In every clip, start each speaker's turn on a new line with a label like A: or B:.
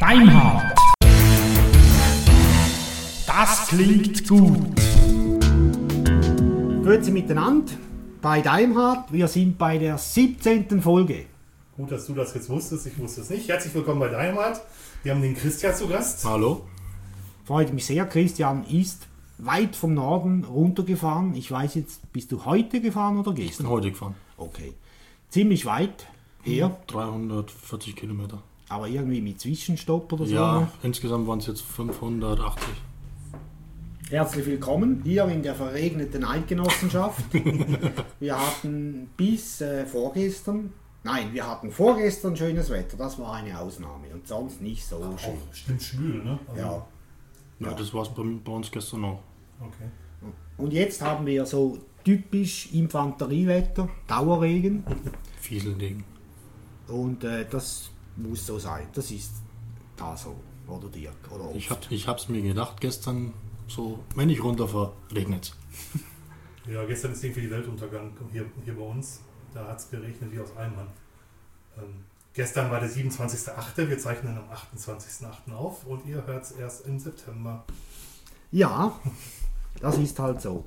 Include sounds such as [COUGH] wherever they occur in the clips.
A: Deimhardt. Das klingt gut.
B: Grüezi miteinander bei Daimhardt. Wir sind bei der 17. Folge.
C: Gut, dass du das jetzt wusstest, ich wusste es nicht. Herzlich willkommen bei Dynamite. Wir haben den Christian zu Gast.
D: Hallo?
B: Freut mich sehr. Christian ist weit vom Norden runtergefahren. Ich weiß jetzt, bist du heute gefahren oder
D: Ich bin
B: gestern?
D: heute gefahren.
B: Okay. Ziemlich weit her,
D: 340 Kilometer.
B: aber irgendwie mit Zwischenstopp oder so.
D: Ja,
B: ne?
D: insgesamt waren es jetzt 580.
B: Herzlich willkommen hier in der verregneten Eidgenossenschaft. [LAUGHS] wir hatten bis äh, vorgestern, nein, wir hatten vorgestern schönes Wetter. Das war eine Ausnahme und sonst nicht so schön.
C: Auch stimmt schwül, ne? Also,
B: Ja.
D: Ja, das war es bei, bei uns gestern auch.
C: Okay.
B: Und jetzt haben wir so typisch Infanteriewetter, Dauerregen.
D: Fieselding.
B: Und äh, das muss so sein. Das ist da so. Oder Dirk. Oder
D: Ich, hab, ich hab's mir gedacht, gestern so, wenn ich runterfahre, regnet's.
C: Ja, gestern ist irgendwie die Weltuntergang hier, hier bei uns. Da hat es geregnet wie aus Eimern. Ähm, gestern war der 27.8. Wir zeichnen am 28.8. auf und ihr hört es erst im September.
B: Ja, das ist halt so.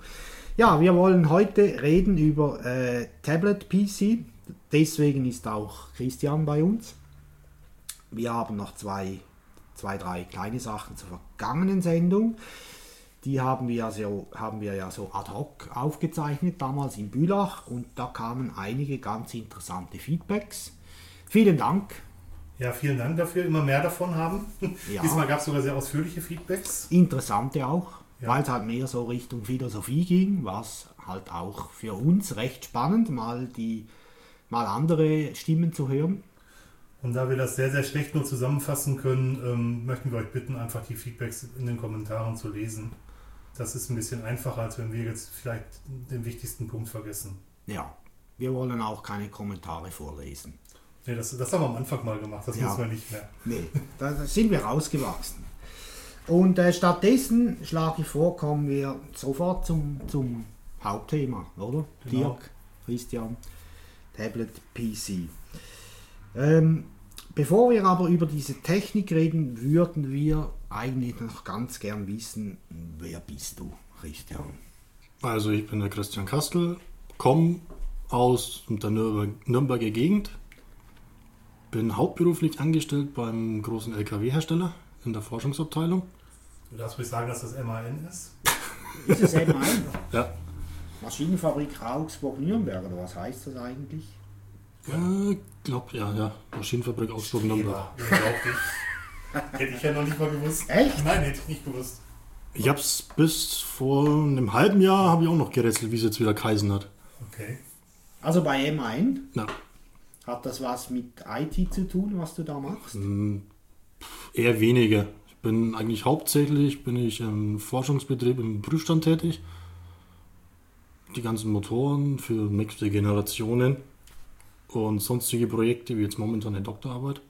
B: Ja, wir wollen heute reden über äh, Tablet PC. Deswegen ist auch Christian bei uns. Wir haben noch zwei, zwei, drei kleine Sachen zur vergangenen Sendung. Die haben wir, so, haben wir ja so ad hoc aufgezeichnet, damals in Bülach. Und da kamen einige ganz interessante Feedbacks. Vielen Dank.
C: Ja, vielen Dank dafür. Immer mehr davon haben.
B: Ja. [LAUGHS]
C: Diesmal gab es sogar sehr ausführliche Feedbacks.
B: Interessante auch,
C: Ja.
B: weil es halt mehr so Richtung Philosophie ging, was halt auch für uns recht spannend, mal die mal andere Stimmen zu hören.
C: Und da wir das sehr, sehr schlecht nur zusammenfassen können, ähm, möchten wir euch bitten, einfach die Feedbacks in den Kommentaren zu lesen. Das ist ein bisschen einfacher, als wenn wir jetzt vielleicht den wichtigsten Punkt vergessen.
B: Ja, wir wollen auch keine Kommentare vorlesen.
C: Nee, das, das haben wir am Anfang mal gemacht, das
B: Ja.
C: müssen wir nicht mehr.
B: Nee, da [LAUGHS] da sind wir rausgewachsen. Und äh, stattdessen schlage ich vor, kommen wir sofort zum, zum Hauptthema, oder?
C: Genau.
B: Dirk, Christian, Tablet PC. Ähm, bevor wir aber über diese Technik reden, würden wir eigentlich noch ganz gern wissen, wer bist du, Christian?
D: Also ich bin der Christian Kastel, komme aus der Nürnberg, Nürnberger Gegend, bin hauptberuflich angestellt beim großen LKW-Hersteller in der Forschungsabteilung.
C: Du darfst ruhig sagen, dass das MAN ist. [LAUGHS]
B: Ist es ein
D: Ja,
B: Maschinenfabrik Augsburg-Nürnberg oder was heißt das eigentlich?
D: äh, glaub ja, ja, Maschinenfabrik Augsburg-Nürnberg.
C: Ja, unglaublich. hätte ich ja noch nicht mal gewusst.
B: Echt?
C: Nein, hätte ich nicht gewusst.
D: Ich hab's bis vor einem halben Jahr habe ich auch noch gerätselt, wie es jetzt wieder Kaisen hat.
C: Okay.
B: Also bei M1
D: Na,
B: hat das was mit IT zu tun, was du da machst?
D: Eher weniger. Ich bin eigentlich hauptsächlich bin ich im Forschungsbetrieb im Prüfstand tätig. Die ganzen Motoren für nächste Generationen und sonstige Projekte, wie jetzt momentan eine Doktorarbeit.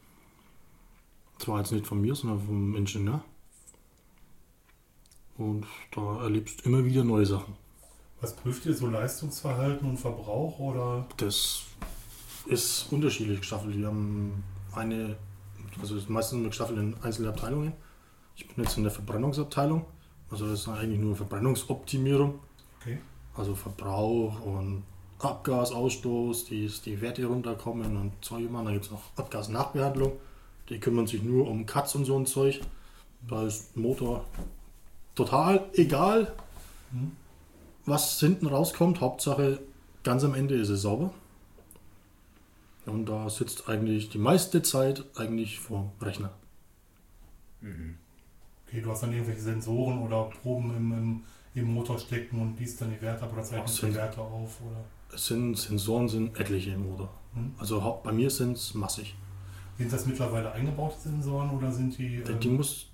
D: Zwar jetzt nicht von mir, sondern vom Ingenieur. Und da erlebst du immer wieder neue Sachen.
C: Was prüft ihr so Leistungsverhalten und Verbrauch oder?
D: Das ist unterschiedlich gestaffelt. Wir haben eine, also es ist meistens gestaffelt in einzelne Abteilungen. Ich bin jetzt in der Verbrennungsabteilung. Also das ist eigentlich nur Verbrennungsoptimierung.
C: Okay.
D: Also Verbrauch und Abgasausstoß, die, die Werte runterkommen und Zeug immer. Dann gibt es noch Abgasnachbehandlung. Die kümmern sich nur um Cuts und so ein Zeug. Da ist Motor total egal, was hinten rauskommt. Hauptsache, ganz am Ende ist es sauber. Und da sitzt eigentlich die meiste Zeit eigentlich vor dem Rechner.
C: Okay, du hast dann irgendwelche Sensoren oder Proben im, im, im Motor stecken und liest dann die Werte ab oder zeichnest die Werte auf oder.
D: Es sind Sensoren sind etliche im Motor.
C: Hm.
D: Also bei mir sind es massig.
C: Sind das mittlerweile eingebaute Sensoren oder sind die. ähm,
D: Die muss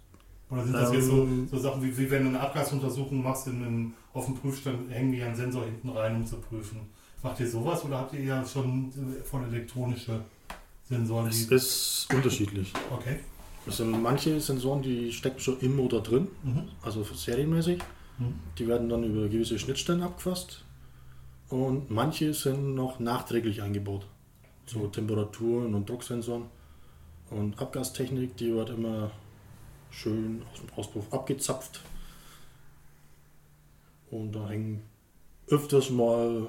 C: oder sind das jetzt so,
D: ähm,
C: so Sachen wie, wie wenn du eine Abgasuntersuchung machst in einem, auf dem Prüfstand, hängen die einen Sensor hinten rein, um zu prüfen. Macht ihr sowas oder habt ihr ja schon äh, voll elektronische Sensoren?
D: Es ist unterschiedlich.
C: okay.
D: Es sind manche Sensoren, die stecken schon im Motor drin,
C: Mhm.
D: also serienmäßig.
C: Mhm.
D: Die werden dann über gewisse Schnittstellen abgefasst. und manche sind noch nachträglich eingebaut. So Temperaturen und Drucksensoren. Und Abgastechnik, die wird immer schön aus dem Auspuff abgezapft. Und da hängen öfters mal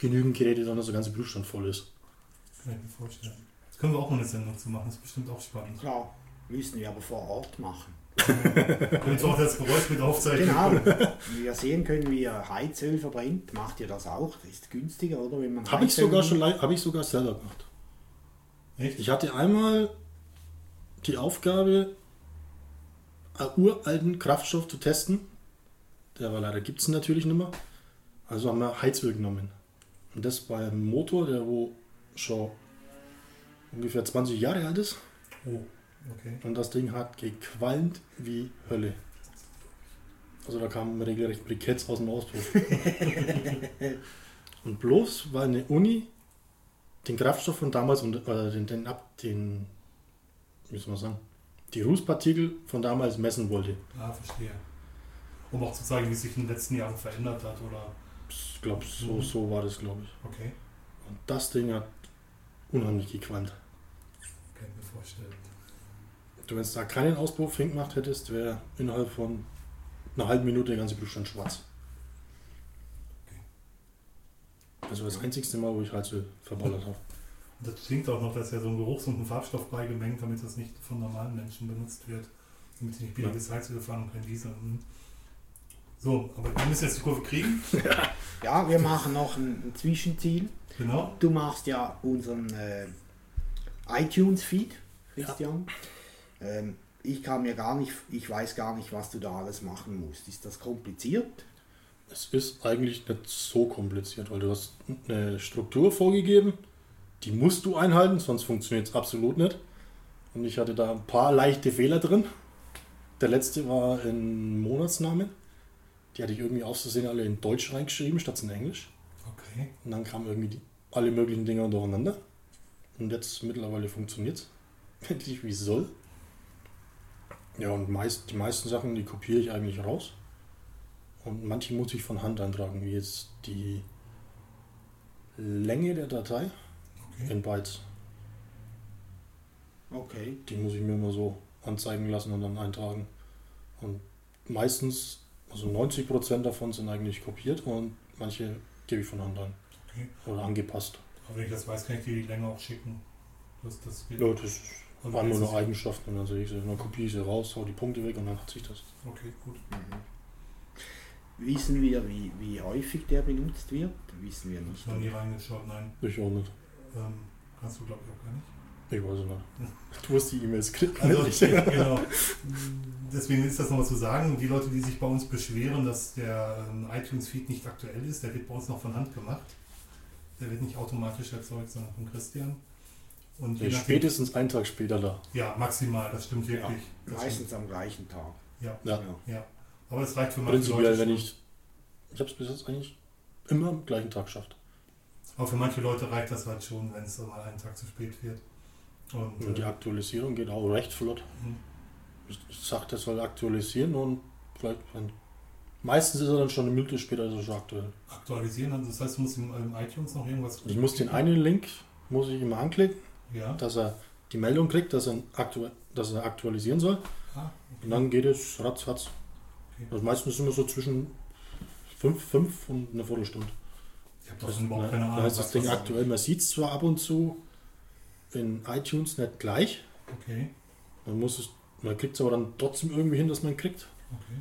D: genügend Geräte dran, dass der ganze Prüfstand voll ist.
C: Kann ich mir vorstellen. Das können wir auch mal eine Sendung zu machen, das ist bestimmt auch spannend.
B: Klar, müssen wir aber vor Ort machen. [LAUGHS]
C: Und auch das Geräusch mit aufzeichnen.
B: Genau. Wie wir sehen können, wie ihr Heizöl verbrennt, macht ihr das auch. Das ist günstiger, oder? Wenn man
D: Habe ich sogar schon lei- hab ich sogar selber gemacht.
C: Echt?
D: Ich hatte einmal die Aufgabe, einen uralten Kraftstoff zu testen. Der war leider gibt es natürlich nicht mehr. Also haben wir Heizöl genommen. Und das bei einem Motor, der wo schon ungefähr 20 Jahre alt ist.
C: Oh, okay.
D: Und das Ding hat gequalmt wie Hölle. Also da kamen regelrecht Briketts aus dem Auspuff. [LAUGHS] Und bloß weil eine Uni den Kraftstoff von damals und äh, den, den, ab, den, wie soll man sagen, die Rußpartikel von damals messen wollte.
C: Ah, verstehe. Um auch zu zeigen, wie es sich in den letzten Jahren verändert hat, oder?
D: Ich glaube, so,
C: Mhm.
D: so war das, glaube ich.
C: Okay,
D: Und das Ding hat unheimlich gequalmt.
C: kann ich mir vorstellen.
D: Du, wenn es da keinen Auspuff hingemacht hättest, wäre innerhalb von einer halben Minute der ganze Prüfstand schwarz.
C: Okay.
D: Also das einzigste Mal, wo ich Heizöl verballert habe.
C: Und das klingt auch noch, dass ja so ein Geruchs- und ein Farbstoff beigemengt, damit das nicht von normalen Menschen benutzt wird. Damit sie nicht billiges Heizöl fahren und kein Diesel. Hm. So, aber wir müssen jetzt die Kurve kriegen. [LAUGHS]
B: Ja, wir machen noch ein, ein Zwischenziel.
C: Genau.
B: Du machst ja unseren äh, iTunes-Feed, Christian. Ähm, ich kann mir gar nicht, ich weiß gar nicht, was du da alles machen musst. Ist das kompliziert?
D: Es ist eigentlich nicht so kompliziert, weil du hast eine Struktur vorgegeben, die musst du einhalten, sonst funktioniert es absolut nicht. Und ich hatte da ein paar leichte Fehler drin. Der letzte war in Monatsnamen. Die hatte ich irgendwie auszusehen alle in Deutsch reingeschrieben, statt in Englisch.
C: Okay.
D: Und dann kamen irgendwie die, alle möglichen Dinger durcheinander. Und jetzt mittlerweile funktioniert es. [LAUGHS] Endlich wie es soll. Ja, und meist, die meisten Sachen, die kopiere ich eigentlich raus. Und manche muss ich von Hand eintragen, wie jetzt die Länge der Datei
C: okay.
D: in Bytes.
B: Okay.
D: Die muss ich mir immer so anzeigen lassen und dann eintragen. Und meistens, also 90% davon sind eigentlich kopiert und manche gebe ich von Hand ein.
C: Okay.
D: Oder angepasst.
C: Aber wenn ich das weiß, kann ich dir die Länge auch schicken. Das, das geht.
D: Ja, das
C: Und
D: waren nur noch Eigenschaften. Dann sehe ich sie, dann kopiere ich sie raus, hau die Punkte weg und dann hat sich das.
C: Okay, gut.
B: Wissen wir, wie, wie häufig der benutzt wird? Wissen wir
C: Ich
B: nicht.
C: habe noch nie reingeschaut, nein.
D: Ich auch nicht.
C: Ähm, kannst du, glaube ich, auch gar nicht.
D: Ich weiß nicht. Du hast die E-Mails gekriegt.
C: Also, [LAUGHS]
D: nicht?
C: genau. Deswegen ist das nochmal zu sagen. Die Leute, die sich bei uns beschweren, dass der ähm, iTunes-Feed nicht aktuell ist, der wird bei uns noch von Hand gemacht. Der wird nicht automatisch erzeugt, sondern von Christian. Und je
D: Ja, spätestens einen Tag später da.
C: Ja, maximal, das stimmt wirklich. Das
B: Meistens am gleichen Tag.
C: stimmt. Ja,
D: Ja.
C: ja. Aber es reicht für manche
D: Prinzipiell,
C: Leute.
D: wenn ich. Ich habe es bis jetzt eigentlich immer am gleichen Tag geschafft.
C: Aber für manche Leute reicht das halt schon, wenn es dann mal einen Tag zu spät wird. Und,
D: Und die
C: äh,
D: Aktualisierung geht auch recht flott.
C: Mhm.
D: Ich, ich sag, das soll aktualisieren und vielleicht. Wenn, meistens ist er dann schon eine Minute später er schon aktuell.
C: aktualisieren, also das heißt, du musst im, im iTunes noch irgendwas.
D: Ich muss den einen Link muss ich immer anklicken,
C: Ja.
D: dass er die Meldung kriegt, dass er, aktu dass er aktualisieren soll.
C: Ah,
D: Und dann geht es ratzfatz.
C: Okay.
D: Also meistens immer so zwischen 5, 5 und eine Viertelstunde.
C: ich habe doch überhaupt keine
D: Da
C: Ahnung.
D: heißt das Ding aktuell. Man sieht es zwar ab und zu in iTunes nicht gleich.
C: Okay,
D: Man muss es, man kriegt es aber dann trotzdem irgendwie hin, dass man kriegt.
C: okay.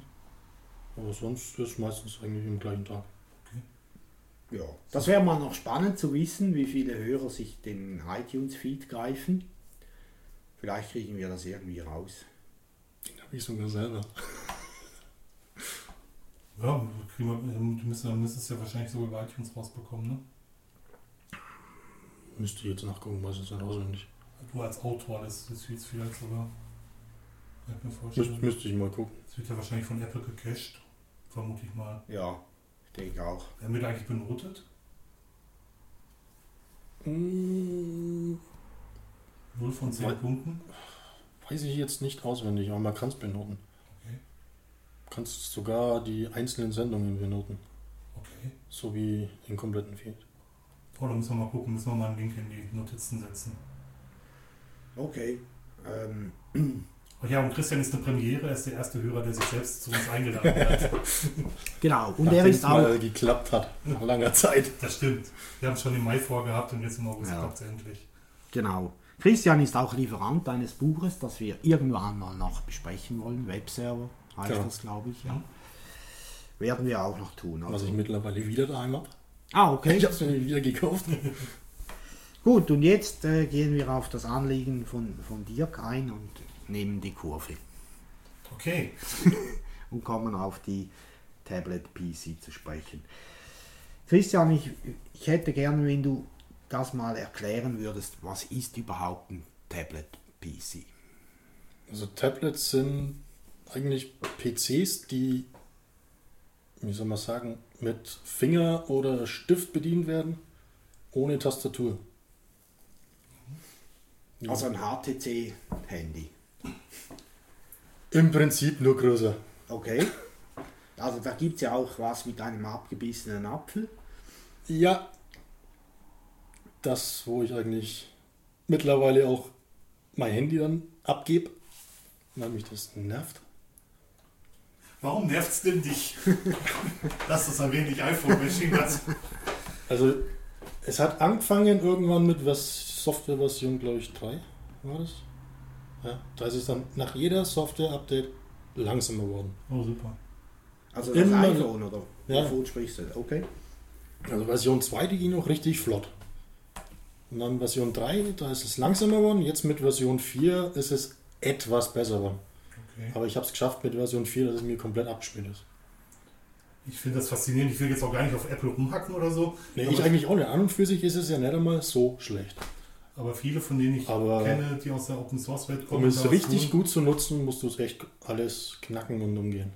D: Aber sonst ist es meistens eigentlich am gleichen Tag.
B: Ja. Das wäre mal noch spannend zu wissen, wie viele Hörer sich den iTunes-Feed greifen. Vielleicht kriegen wir das irgendwie raus.
D: Den habe ich sogar selber.
C: Ja, kriegen wir, du müsstest, dann müsstest du ja wahrscheinlich so über iTunes rausbekommen, ne?
D: Müsste ich jetzt nachgucken, weiß es nicht auswendig.
C: Du als Autor des, des Feeds vielleicht sogar.
D: Müsste, müsste ich mal gucken.
C: Das wird ja wahrscheinlich von Apple gecached. Vermute ich mal.
B: Ja, ich denke auch.
C: Werden wir da eigentlich benotet?
D: Hm,
C: 0 von 10
D: Weil-
C: Punkten?
D: weiß ich jetzt nicht auswendig, aber man kann es benoten.
C: Okay.
D: Du kannst sogar die einzelnen Sendungen benoten.
C: Okay.
D: So wie den kompletten Feed.
C: Da müssen wir mal gucken, müssen wir mal einen Link in die Notizen setzen.
B: Okay. Ähm,
C: Oh ja, und Christian ist eine Premiere, er ist der erste Hörer, der sich selbst zu uns eingeladen hat. [LAUGHS]
B: genau. Und er
D: Nachdem
B: ist
D: es
B: auch.
D: mal geklappt hat, nach langer Zeit.
C: Das stimmt. Wir haben es schon im Mai vorgehabt und jetzt im August
B: Ja.
C: klappt es endlich.
B: Genau. Christian ist auch Lieferant eines Buches, das wir irgendwann mal noch besprechen wollen. Webserver heißt
D: Genau.
B: das, glaube ich. Ja. Werden wir auch noch tun.
D: Was
B: Also.
D: ich mittlerweile wieder daheim habe.
B: Ah, okay.
D: Ich habe es mir wieder gekauft. [LAUGHS]
B: Gut, und jetzt äh, gehen wir auf das Anliegen von, von Dirk ein und nehmen die Kurve
C: Okay. [LAUGHS]
B: und kommen auf die Tablet PC zu sprechen. Christian, ich, ich hätte gerne, wenn du das mal erklären würdest, was ist überhaupt ein Tablet PC?
D: Also Tablets sind eigentlich PCs, die, wie soll man sagen, mit Finger oder Stift bedient werden, ohne Tastatur.
B: Also ein HTC-Handy.
D: Im Prinzip nur größer.
B: Okay. Also da gibt es ja auch was mit einem abgebissenen Apfel.
D: Ja, das, wo ich eigentlich mittlerweile auch mein Handy dann abgebe, weil mich das nervt.
C: Warum nervt es denn dich? [LAUGHS] Lass das ein wenig iPhone-Machine dazu.
D: Also, es hat angefangen irgendwann mit was Softwareversion, glaube ich, 3 war das. Ja, da ist es dann nach jeder Software-Update langsamer geworden.
C: Oh, super.
B: Also das
D: Immer-
B: iPhone oder
D: Ja.
B: wovon sprichst du? Okay.
D: Also Version 2, die ging noch richtig flott. Und dann Version 3, da ist es langsamer geworden. Jetzt mit Version 4 ist es etwas besser geworden.
C: Okay.
D: Aber ich habe es geschafft mit Version 4, dass es mir komplett abgespielt ist.
C: Ich finde das faszinierend. Ich will jetzt auch gar nicht auf Apple rumhacken oder so.
D: Nee, ich eigentlich auch nicht. An und für sich ist es ja nicht einmal so schlecht.
C: aber viele, von denen ich
D: Aber-
C: kenne, die aus der Open Source Welt kommen,
D: Um es richtig
C: tun.
D: gut zu nutzen, musst du es echt alles knacken und umgehen.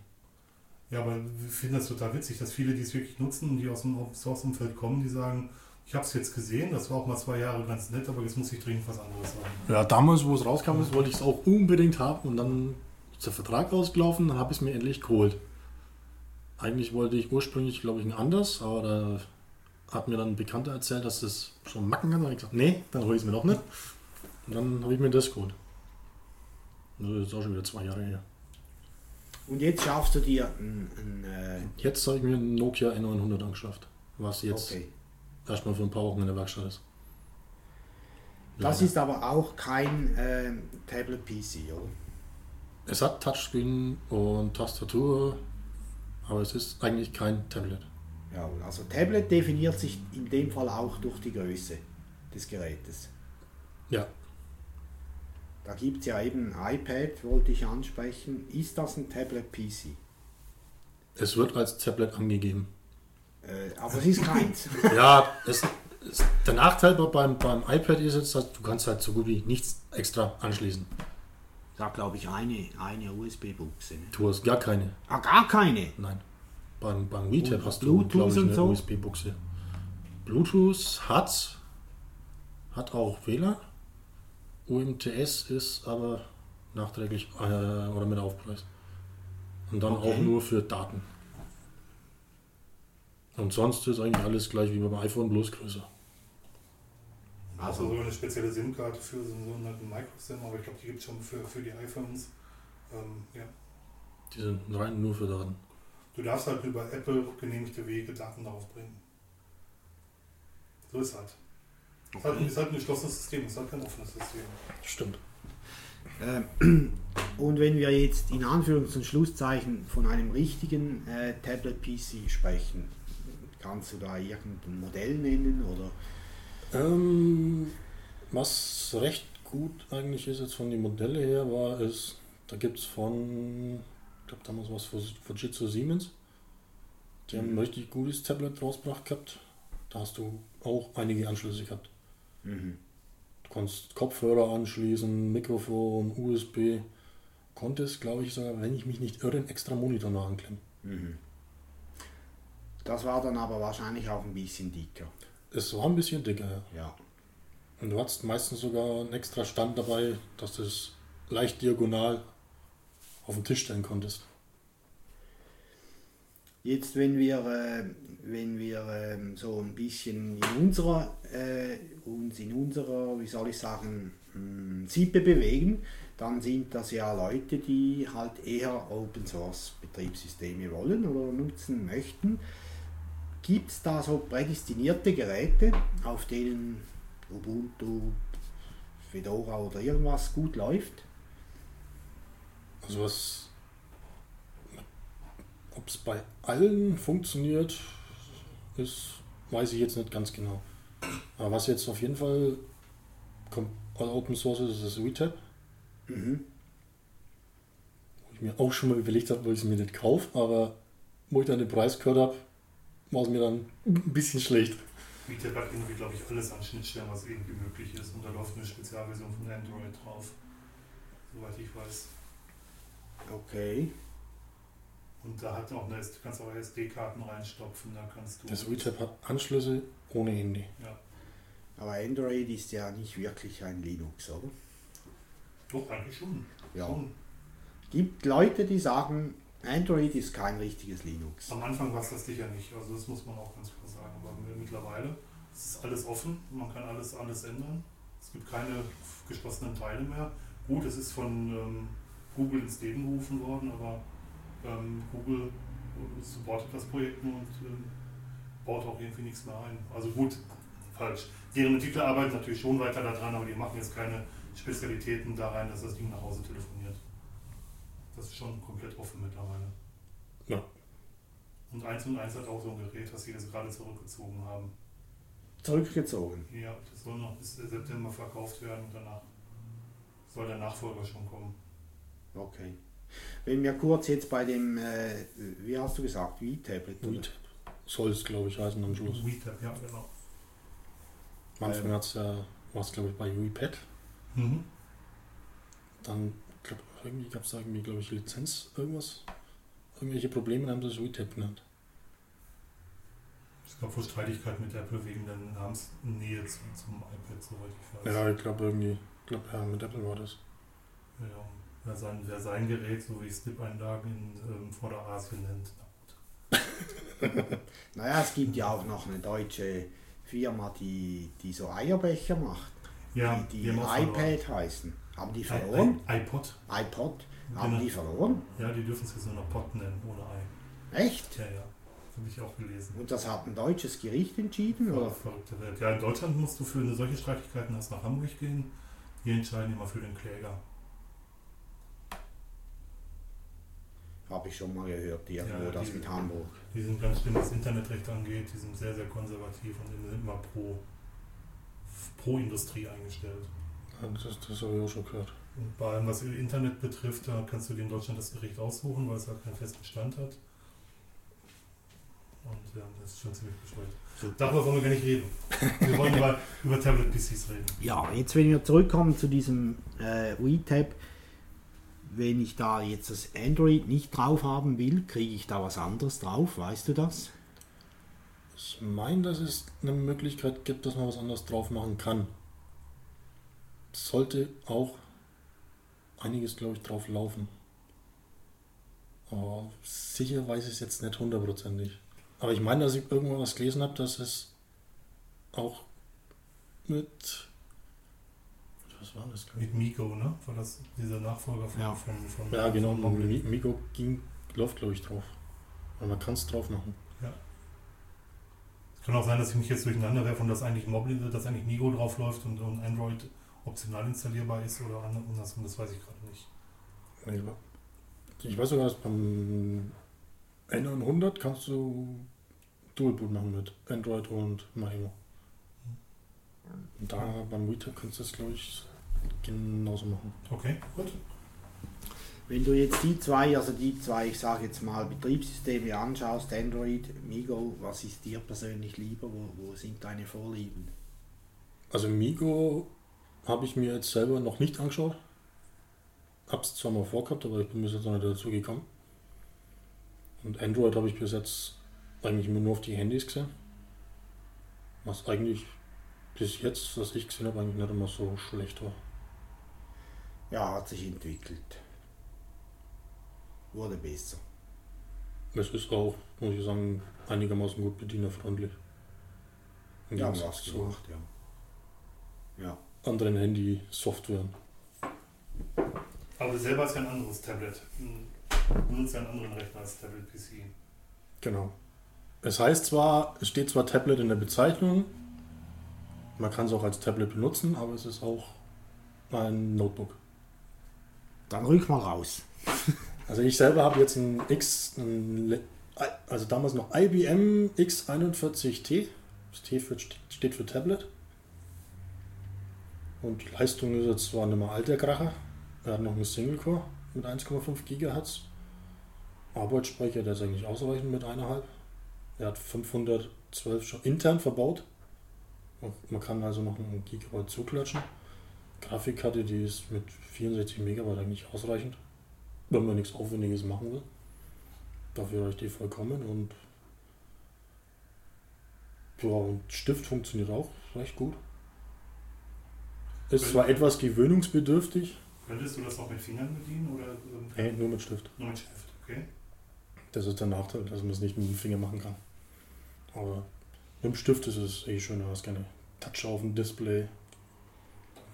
C: Ja, aber wir finden das total witzig, dass viele, die es wirklich nutzen und die aus dem Open Source Umfeld kommen, die sagen, ich habe es jetzt gesehen, das war auch mal zwei Jahre ganz nett, aber jetzt muss ich dringend was anderes haben.
D: Ja, damals, wo es rauskam, ist, wollte ich es auch unbedingt haben und dann ist der Vertrag ausgelaufen, dann habe ich es mir endlich geholt. Eigentlich wollte ich ursprünglich, glaube ich, ein anders, aber da hat mir dann ein Bekannter erzählt, dass das schon Macken hat. Und ich gesagt, nee, dann hole ich es mir doch nicht. Und dann habe ich mir das geholt. Das ist auch schon wieder zwei Jahre her.
B: Und jetzt schaffst du dir ein, ein äh,
D: Jetzt habe ich mir einen Nokia N900 angeschafft, was jetzt
B: okay.
D: erstmal für ein paar Wochen in der Werkstatt ist.
B: Das
D: Leider.
B: ist aber auch kein ähm, Tablet-PC, oder?
D: Es hat Touchscreen und Tastatur, aber es ist eigentlich kein Tablet.
B: Ja, also Tablet definiert sich in dem Fall auch durch die Größe des Gerätes.
D: Ja,
B: Da gibt es ja eben ein iPad, wollte ich ansprechen. Ist das ein Tablet-PC?
D: es wird als Tablet angegeben.
B: Äh, aber es ist keins. [LAUGHS]
D: Ja, es, es, der Nachteil bei- beim, beim iPad ist jetzt, dass du kannst halt so gut wie nichts extra anschließen.
B: Da glaube ich eine, eine USB-Buchse. Ne?
D: Du hast gar keine.
B: Ah, gar keine.
D: Nein. Beim, beim WeTab
B: Und
D: hast du,
B: Bluetooth
D: glaube ich, eine
B: so?
D: USB-Buchse. Bluetooth hat, hat auch WLAN. UMTS ist aber nachträglich äh, oder mit Aufpreis. Und dann
B: Okay.
D: auch nur für Daten. Und sonst ist eigentlich alles gleich wie beim iPhone, bloß größer.
C: Also
B: Also,
C: sogar eine spezielle SIM-Karte für so einen sogenannten Micro-SIM, aber ich glaube, die gibt es schon für, für die iPhones. Ähm, ja.
D: Die sind rein nur für Daten.
C: Du darfst halt über Apple genehmigte Wege Daten darauf bringen. So ist halt. Es ist halt, ist halt ein geschlossenes System, es ist halt kein offenes System.
D: Stimmt.
B: ähm, [CLEARS THROAT] und wenn wir jetzt in Anführungs- und Schlusszeichen von einem richtigen äh, Tablet-PC sprechen, kannst du da irgendein Modell nennen oder?
D: Ähm, was recht gut eigentlich ist jetzt von den Modelle her, war ist, da gibt es von, ich glaube damals was von Fujitsu Siemens. Die haben ein richtig gutes Tablet rausgebracht gehabt. Da hast du auch einige Anschlüsse gehabt.
B: Mhm.
D: Du konntest Kopfhörer anschließen, Mikrofon, USB. Konntest, glaube ich, sogar, wenn ich mich nicht irre, einen extra Monitor noch anklemmen.
B: Mhm. Das war dann aber wahrscheinlich auch ein bisschen dicker.
D: Es war ein bisschen dicker, ja. Und du hattest meistens sogar einen extra Stand dabei, dass du es leicht diagonal auf den Tisch stellen konntest.
B: Jetzt, wenn wir, äh, wenn wir ähm, so ein bisschen in unserer, äh, uns in unserer, wie soll ich sagen, mh, Sippe bewegen, dann sind das ja Leute, die halt eher Open Source Betriebssysteme wollen oder nutzen möchten. Gibt es da so prädestinierte Geräte, auf denen Ubuntu, Fedora oder irgendwas gut läuft?
D: Also was, ob es bei allen funktioniert, ist, weiß ich jetzt nicht ganz genau. Aber was jetzt auf jeden Fall kommt, also Open Source ist, ist das WeTab.
B: Mhm.
D: Wo ich mir auch schon mal überlegt habe, weil ich es mir nicht kaufe, aber wo ich dann den Preis gehört habe, war es mir dann ein bisschen schlecht.
C: Hat irgendwie, glaube ich, alles an Schnittstellen, was irgendwie möglich ist. Und da läuft eine Spezialversion von Android drauf. Soweit ich weiß.
B: Okay.
C: Und da hat auch eine, du kannst auch SD-Karten reinstopfen, da kannst du.
D: Das WeTab hat Anschlüsse ohne Handy.
C: Ja.
B: Aber Android ist ja nicht wirklich ein Linux, oder?
C: Doch, eigentlich schon.
B: Ja.
C: Schon.
B: Gibt Leute, die sagen, Android ist kein richtiges Linux.
C: Am Anfang war es das sicher nicht. Also das muss man auch ganz klar sagen. Aber mittlerweile ist alles offen, man kann alles, alles ändern. Es gibt keine geschlossenen Teile mehr. Gut, es ist von ähm, Google ins Leben gerufen worden, aber ähm, Google supportet das Projekt nur und ähm, baut auch irgendwie nichts mehr ein. Also gut, falsch. Deren Entwickler arbeiten natürlich schon weiter daran, aber die machen jetzt keine Spezialitäten da rein, dass das Ding nach Hause telefoniert. Das ist schon komplett offen mittlerweile.
D: Ja.
C: Und 1 und 1 hat auch so ein Gerät, das sie jetzt gerade zurückgezogen haben.
B: Zurückgezogen.
C: Ja, das soll noch bis September verkauft werden und danach soll der Nachfolger schon kommen.
B: Okay. Wenn wir kurz jetzt bei dem, äh, wie hast du gesagt, oder?
D: WeTab soll es, glaube ich, heißen am Schluss.
C: WeTab, ja, genau.
D: Am Anfang hat's ja, war es, glaube ich, bei WePad.
C: Mhm.
D: Dann, irgendwie gab es da irgendwie, glaube ich, Lizenz, irgendwas. Irgendwelche Probleme, haben sie das WeTab genannt.
C: Es gab wohl Streitigkeit mit Apple wegen der Namensnähe zum, zum iPad, soweit ich weiß.
D: Ja, ich glaube irgendwie, ich glaube, ja, mit Apple war das.
C: Ja, wer, sein, wer sein Gerät, so wie Snip-Einlagen in ähm, Vorderasien nennt. Na gut. [LAUGHS]
B: Naja, es gibt ja auch noch eine deutsche Firma, die, die so Eierbecher macht,
C: Ja,
B: die, die iPad heißen. Haben die
C: I-
B: verloren?
C: I- iPod.
B: iPod? Haben
C: Genau.
B: die verloren?
C: Ja, die dürfen es jetzt nur noch Pod nennen, ohne Ei.
B: Echt?
C: Ja, ja. Habe ich auch gelesen.
B: Und das hat ein deutsches Gericht entschieden?
C: Ja,
B: Oder?
C: verrückte Welt. Ja, in Deutschland musst du für eine solche Streitigkeiten erst nach Hamburg gehen. Hier entscheiden immer für den Kläger.
B: Habe ich schon mal gehört, irgendwo
C: Ja,
B: das
C: die-
B: mit Hamburg.
C: Die sind ganz schlimm, was Internetrecht angeht. Die sind sehr, sehr konservativ und die sind immer pro, pro Industrie eingestellt.
D: Das, das habe ich auch schon gehört.
C: Und bei allem, was Internet betrifft, da kannst du dir in Deutschland das Gericht aussuchen, weil es halt keinen festen Stand hat. Und ja, das ist schon ziemlich bescheuert. Darüber wollen wir gar nicht reden. Wir wollen über, [LAUGHS] über Tablet-PCs reden.
B: Ja, jetzt wenn wir zurückkommen zu diesem äh, WeTab, wenn ich da jetzt das Android nicht drauf haben will, kriege ich da was anderes drauf, weißt du das?
D: Ich meine, dass es eine Möglichkeit gibt, dass man was anderes drauf machen kann. Sollte auch einiges, glaube ich, drauf laufen. Aber sicher weiß ich es jetzt nicht hundertprozentig. Aber ich meine, dass ich irgendwo was gelesen habe, dass es auch mit. Was war das?
C: Mit Migo, ne? War das dieser Nachfolger von,
B: Ja.
C: von, von
D: Ja, genau.
C: von Mobil?
D: Mi- Migo ging, läuft, glaube ich, drauf. Und man kann es drauf machen.
C: Kann auch sein, dass ich mich jetzt durcheinander werfe und dass eigentlich Mobil, dass eigentlich Migo drauf läuft und, und Android optional installierbar ist oder andersrum, das weiß ich gerade nicht.
D: Ich weiß sogar, dass beim N100 kannst du Dualboot machen mit Android und Maemo. Da beim WeTab kannst du das, glaube ich, genauso machen.
C: Okay, gut.
B: Wenn du jetzt die zwei, also die zwei, ich sage jetzt mal, Betriebssysteme anschaust, Android, Migo, was ist dir persönlich lieber? Wo, wo sind deine Vorlieben?
D: Also Migo habe ich mir jetzt selber noch nicht angeschaut. Hab's zwar mal vorgehabt, aber ich bin bis jetzt noch nicht dazu gekommen. Und Android habe ich bis jetzt eigentlich immer nur auf die Handys gesehen. Was eigentlich bis jetzt, was ich gesehen habe, eigentlich nicht immer so schlecht war.
B: Ja, hat sich entwickelt. Wurde besser.
D: Es ist auch, muss ich sagen, einigermaßen gut bedienerfreundlich. Im
B: Ja, was
D: zu
B: gemacht, ja. Ja.
D: anderen Handy-Softwaren.
C: Aber selber hast ja ein anderes Tablet. Hm, Du nutzt ja einen anderen Rechner als Tablet-PC.
D: Genau. Es heißt zwar, es steht zwar Tablet in der Bezeichnung, man kann es auch als Tablet benutzen, aber es ist auch ein Notebook.
B: Dann rück mal raus.
D: Also ich selber habe jetzt ein X, ein, also damals noch IBM X41T. Das T für, steht für Tablet. Und die Leistung ist jetzt zwar nicht mehr alter Kracher. Er hat noch einen Single-Core mit 1,5 GHz. Arbeitsspeicher, der ist eigentlich ausreichend mit 1,5. Er hat 512 schon intern verbaut. Man kann also noch einen Gigabyte zuklatschen. Grafikkarte, die ist mit 64 Megabyte eigentlich ausreichend wenn man nichts Aufwendiges machen will. Dafür reicht die vollkommen und ja, und Stift funktioniert auch recht gut. Ist zwar etwas gewöhnungsbedürftig,
C: Könntest du das auch mit Fingern bedienen oder
D: nee, nur mit Stift.
C: nur mit Stift? Okay.
D: Das ist der Nachteil, dass man es nicht mit dem Finger machen kann. Aber mit dem Stift ist es eh schön, du hast keine Touch auf dem Display.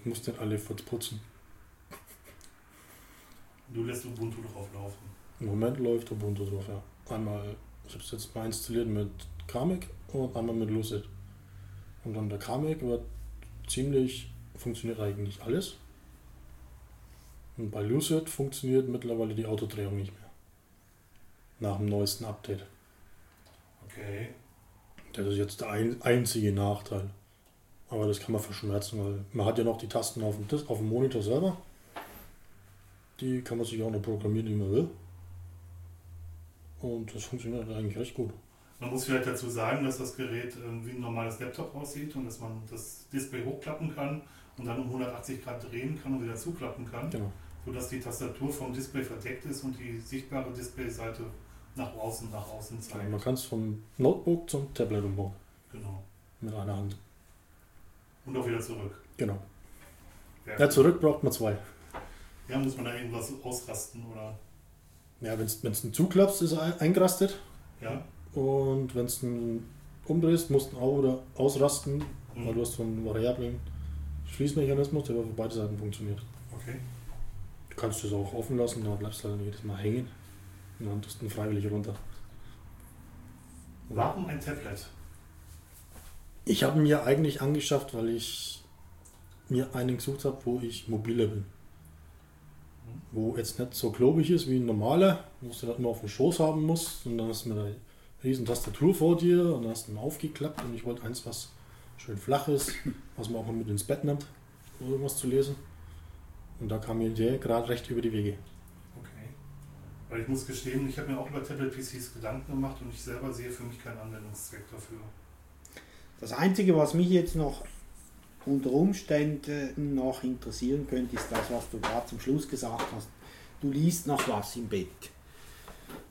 D: Du musst nicht alle kurz putzen.
C: Du lässt Ubuntu drauf laufen.
D: Im Moment läuft Ubuntu drauf, ja. Einmal, ich habe es jetzt mal installiert mit Kamek und einmal mit Lucid. Und dann der Kamek wird ziemlich, funktioniert eigentlich alles. Und bei Lucid funktioniert mittlerweile die Autodrehung nicht mehr. Nach dem neuesten Update.
C: Okay.
D: Das ist jetzt der ein, einzige Nachteil. Aber das kann man verschmerzen, weil man hat ja noch die Tasten auf dem, Dis- auf dem Monitor selber. Die kann man sich auch noch programmieren, wie man will. Und das funktioniert eigentlich recht gut.
C: Man muss vielleicht dazu sagen, dass das Gerät ähm, wie ein normales Laptop aussieht und dass man das Display hochklappen kann und dann um 180 Grad drehen kann und wieder zuklappen kann,
D: Genau.
C: sodass die Tastatur vom Display verdeckt ist und die sichtbare Displayseite nach außen, nach außen zeigt.
D: man kann es vom Notebook zum Tablet umbauen.
C: Genau.
D: Mit einer Hand.
C: Und auch wieder zurück.
D: Genau.
C: Ja,
D: Ja, zurück braucht man zwei.
C: Ja muss man da irgendwas ausrasten oder.
D: Ja, wenn es einen zuklappst, ist er ein- eingerastet.
C: Ja.
D: Und wenn es einen umdrehst, musst du auch oder ausrasten, weil du
C: Mhm.
D: hast so einen variablen Schließmechanismus, der für beide Seiten funktioniert.
C: Okay.
D: Du kannst es auch offen lassen, dann bleibst du halt jedes Mal hängen. Und dann tust du ihn freiwillig runter.
C: Warum ein Tablet?
D: Ich habe mir eigentlich angeschafft, weil ich mir einen gesucht habe, wo ich mobiler bin. Wo jetzt nicht so klobig ist wie ein normaler, wo du das immer auf dem Schoß haben musst und dann hast du mit einer riesen Tastatur vor dir und dann hast du ihn aufgeklappt und ich wollte eins, was schön flach ist, was man auch mal mit ins Bett nimmt, um irgendwas zu lesen. Und da kam mir der gerade recht über die Wege.
C: Okay. Weil ich muss gestehen, ich habe mir auch über Tablet-PCs Gedanken gemacht und ich selber sehe für mich keinen Anwendungszweck dafür.
B: Das Einzige, was mich jetzt noch unter Umständen noch interessieren könnte, ist das, was du gerade zum Schluss gesagt hast. Du liest noch was im Bett.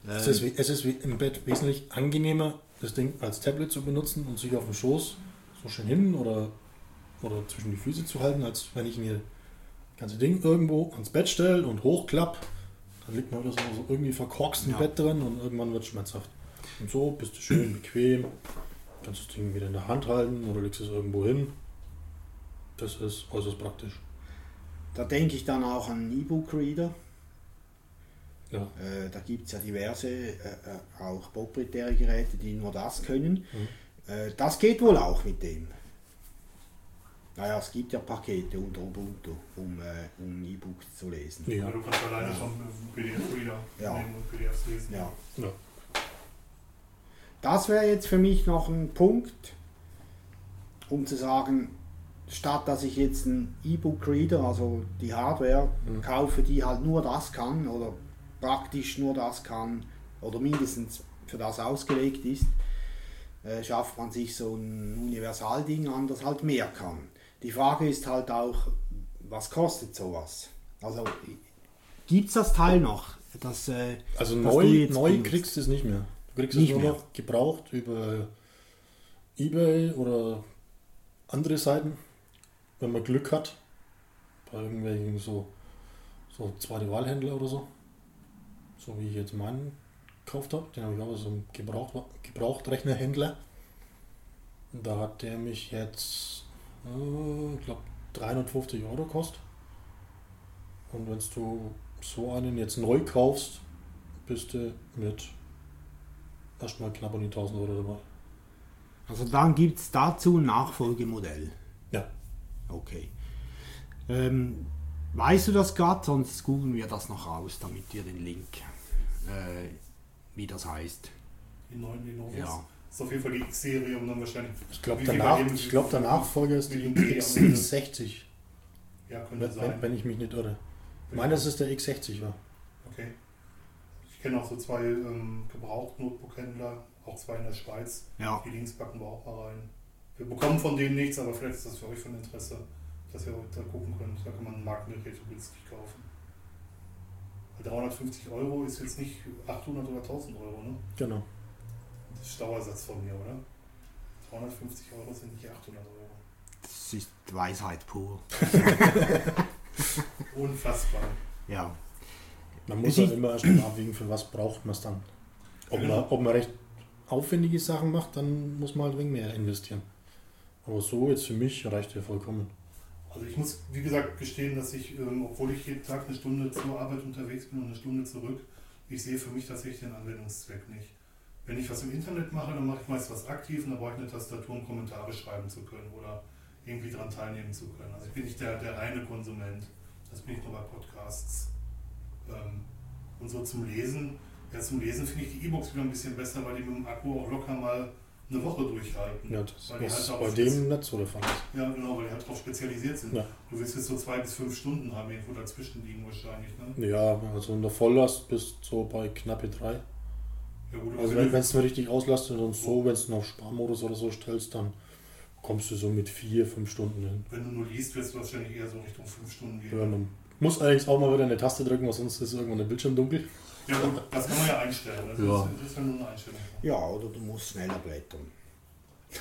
D: Es ist, es ist im Bett wesentlich angenehmer, das Ding als Tablet zu benutzen und sich auf dem Schoß so schön hin oder, oder zwischen die Füße zu halten, als wenn ich mir das ganze Ding irgendwo ans Bett stelle und hochklapp. Dann liegt man wieder so, so irgendwie verkorkst im
B: Ja.
D: Bett drin und irgendwann wird es schmerzhaft. Und so bist du schön [CLEARS THROAT] bequem, kannst das Ding wieder in der Hand halten oder legst es irgendwo hin. Das ist äußerst praktisch.
B: da denke ich dann auch an E-Book-Reader.
D: Ja.
B: Äh, da gibt es ja diverse, äh, äh, auch proprietäre Geräte, die nur das können.
D: Mhm.
B: Äh, das geht wohl auch mit dem. Naja, es gibt ja Pakete unter Ubuntu, um, äh, um E-Books zu lesen.
C: Weil
D: Ja.
C: du kannst alleine
B: Ja.
C: vom PDF-Reader
B: Ja.
C: nehmen und PDFs lesen.
B: Ja.
D: Ja.
B: Das wäre jetzt für mich noch ein Punkt, um zu sagen, statt dass ich jetzt einen E-Book-Reader, also die Hardware,
D: Mhm.
B: kaufe, die halt nur das kann oder praktisch nur das kann oder mindestens für das ausgelegt ist, äh, schafft man sich so ein Universalding an, das halt mehr kann. Die Frage ist halt auch, was kostet sowas? Also gibt es das Teil noch? Das, äh,
D: Also neu, neu
B: benutzt?
D: kriegst du es nicht mehr. Du kriegst
B: Nicht
D: es nur
B: mehr.
D: noch gebraucht über Ebay oder andere Seiten, wenn man Glück hat. Bei irgendwelchen so, so zweite Wahlhändler oder so. So wie ich jetzt meinen gekauft habe. Den habe ich auch so einem Gebraucht, Gebrauchtrechnerhändler. Und da hat der mich jetzt, äh, ich glaube, 350 Euro kostet. Und wenn du so einen jetzt neu kaufst, bist du mit erstmal knapp an die 1000 Euro dabei.
B: Also dann gibt es dazu ein Nachfolgemodell.
D: Ja.
B: Okay. Ähm, weißt du das gerade? Sonst googeln wir das noch aus, damit wir den Link, äh, wie das heißt.
C: Die neuen Lenovo.
B: Ja.
C: Das ist auf jeden Fall die X-Serie und dann wahrscheinlich.
D: Ich glaube, danach, ich glaub, der Nachfolger ist die
C: wie viel
D: X60,
C: Ja, könnte
D: wenn,
C: sein.
D: wenn, ich mich nicht irre. Ich meine, dass es der X60 war.
C: Okay. Ich kenne auch so zwei ähm, Gebraucht-Notebook-Händler, auch zwei in der Schweiz.
B: Ja.
C: Die Links packen wir auch mal rein. Wir bekommen von denen nichts, aber vielleicht ist das für euch von Interesse, dass ihr da gucken könnt. Da kann man ein Markengerät so günstig kaufen. Weil 350 Euro ist jetzt nicht 800 oder 1000 Euro, ne?
D: Genau.
C: Das ist Stauersatz von mir, oder? 350 Euro sind nicht 800 Euro.
B: Das ist Weisheit pur. [LAUGHS]
C: Unfassbar.
B: Ja.
D: Man muss
B: Es
D: halt immer erst mal abwägen, für was braucht man es dann. Ob,
C: Ja,
D: man,
C: genau.
D: ob man recht aufwendige Sachen macht, dann muss man halt ein wenig mehr investieren. Aber so jetzt für mich reicht ja vollkommen.
C: Also ich muss, wie gesagt, gestehen, dass ich, ähm, obwohl ich jeden Tag eine Stunde zur Arbeit unterwegs bin und eine Stunde zurück, ich sehe für mich tatsächlich den Anwendungszweck nicht. Wenn ich was im Internet mache, dann mache ich meist was aktiv und da brauche ich eine Tastatur, um Kommentare schreiben zu können oder irgendwie daran teilnehmen zu können. Also ich bin nicht der, der reine Konsument. Das bin ich nur bei Podcasts. Ähm, und so zum Lesen, ja zum Lesen finde ich die E-Books wieder ein bisschen besser, weil die mit dem Akku auch locker mal eine Woche durchhalten.
D: Ja, das
C: Weil die
D: ist
C: halt auch
D: bei dem nicht so der Fall. ist.
C: ja, genau, weil die halt darauf spezialisiert sind.
D: Ja.
C: Du willst jetzt so zwei bis fünf Stunden haben, irgendwo dazwischen liegen wahrscheinlich. Ne?
D: Ja, also in der Volllast bist du so bei knappe drei.
C: Ja, gut,
D: Also
C: wenn
D: es richtig auslastet und so, wenn du auf Sparmodus oder so stellst, dann kommst du so mit vier, fünf Stunden hin.
C: wenn du nur liest, wirst du wahrscheinlich eher so Richtung fünf Stunden gehen.
D: Ja, muss allerdings auch mal wieder eine Taste drücken, weil sonst ist irgendwann der Bildschirm dunkel.
C: Ja, gut, das kann man ja einstellen. Das,
D: Ja.
C: ist, das ist ja nur eine Einstellung.
B: Ja, oder du musst schneller blättern. [LAUGHS]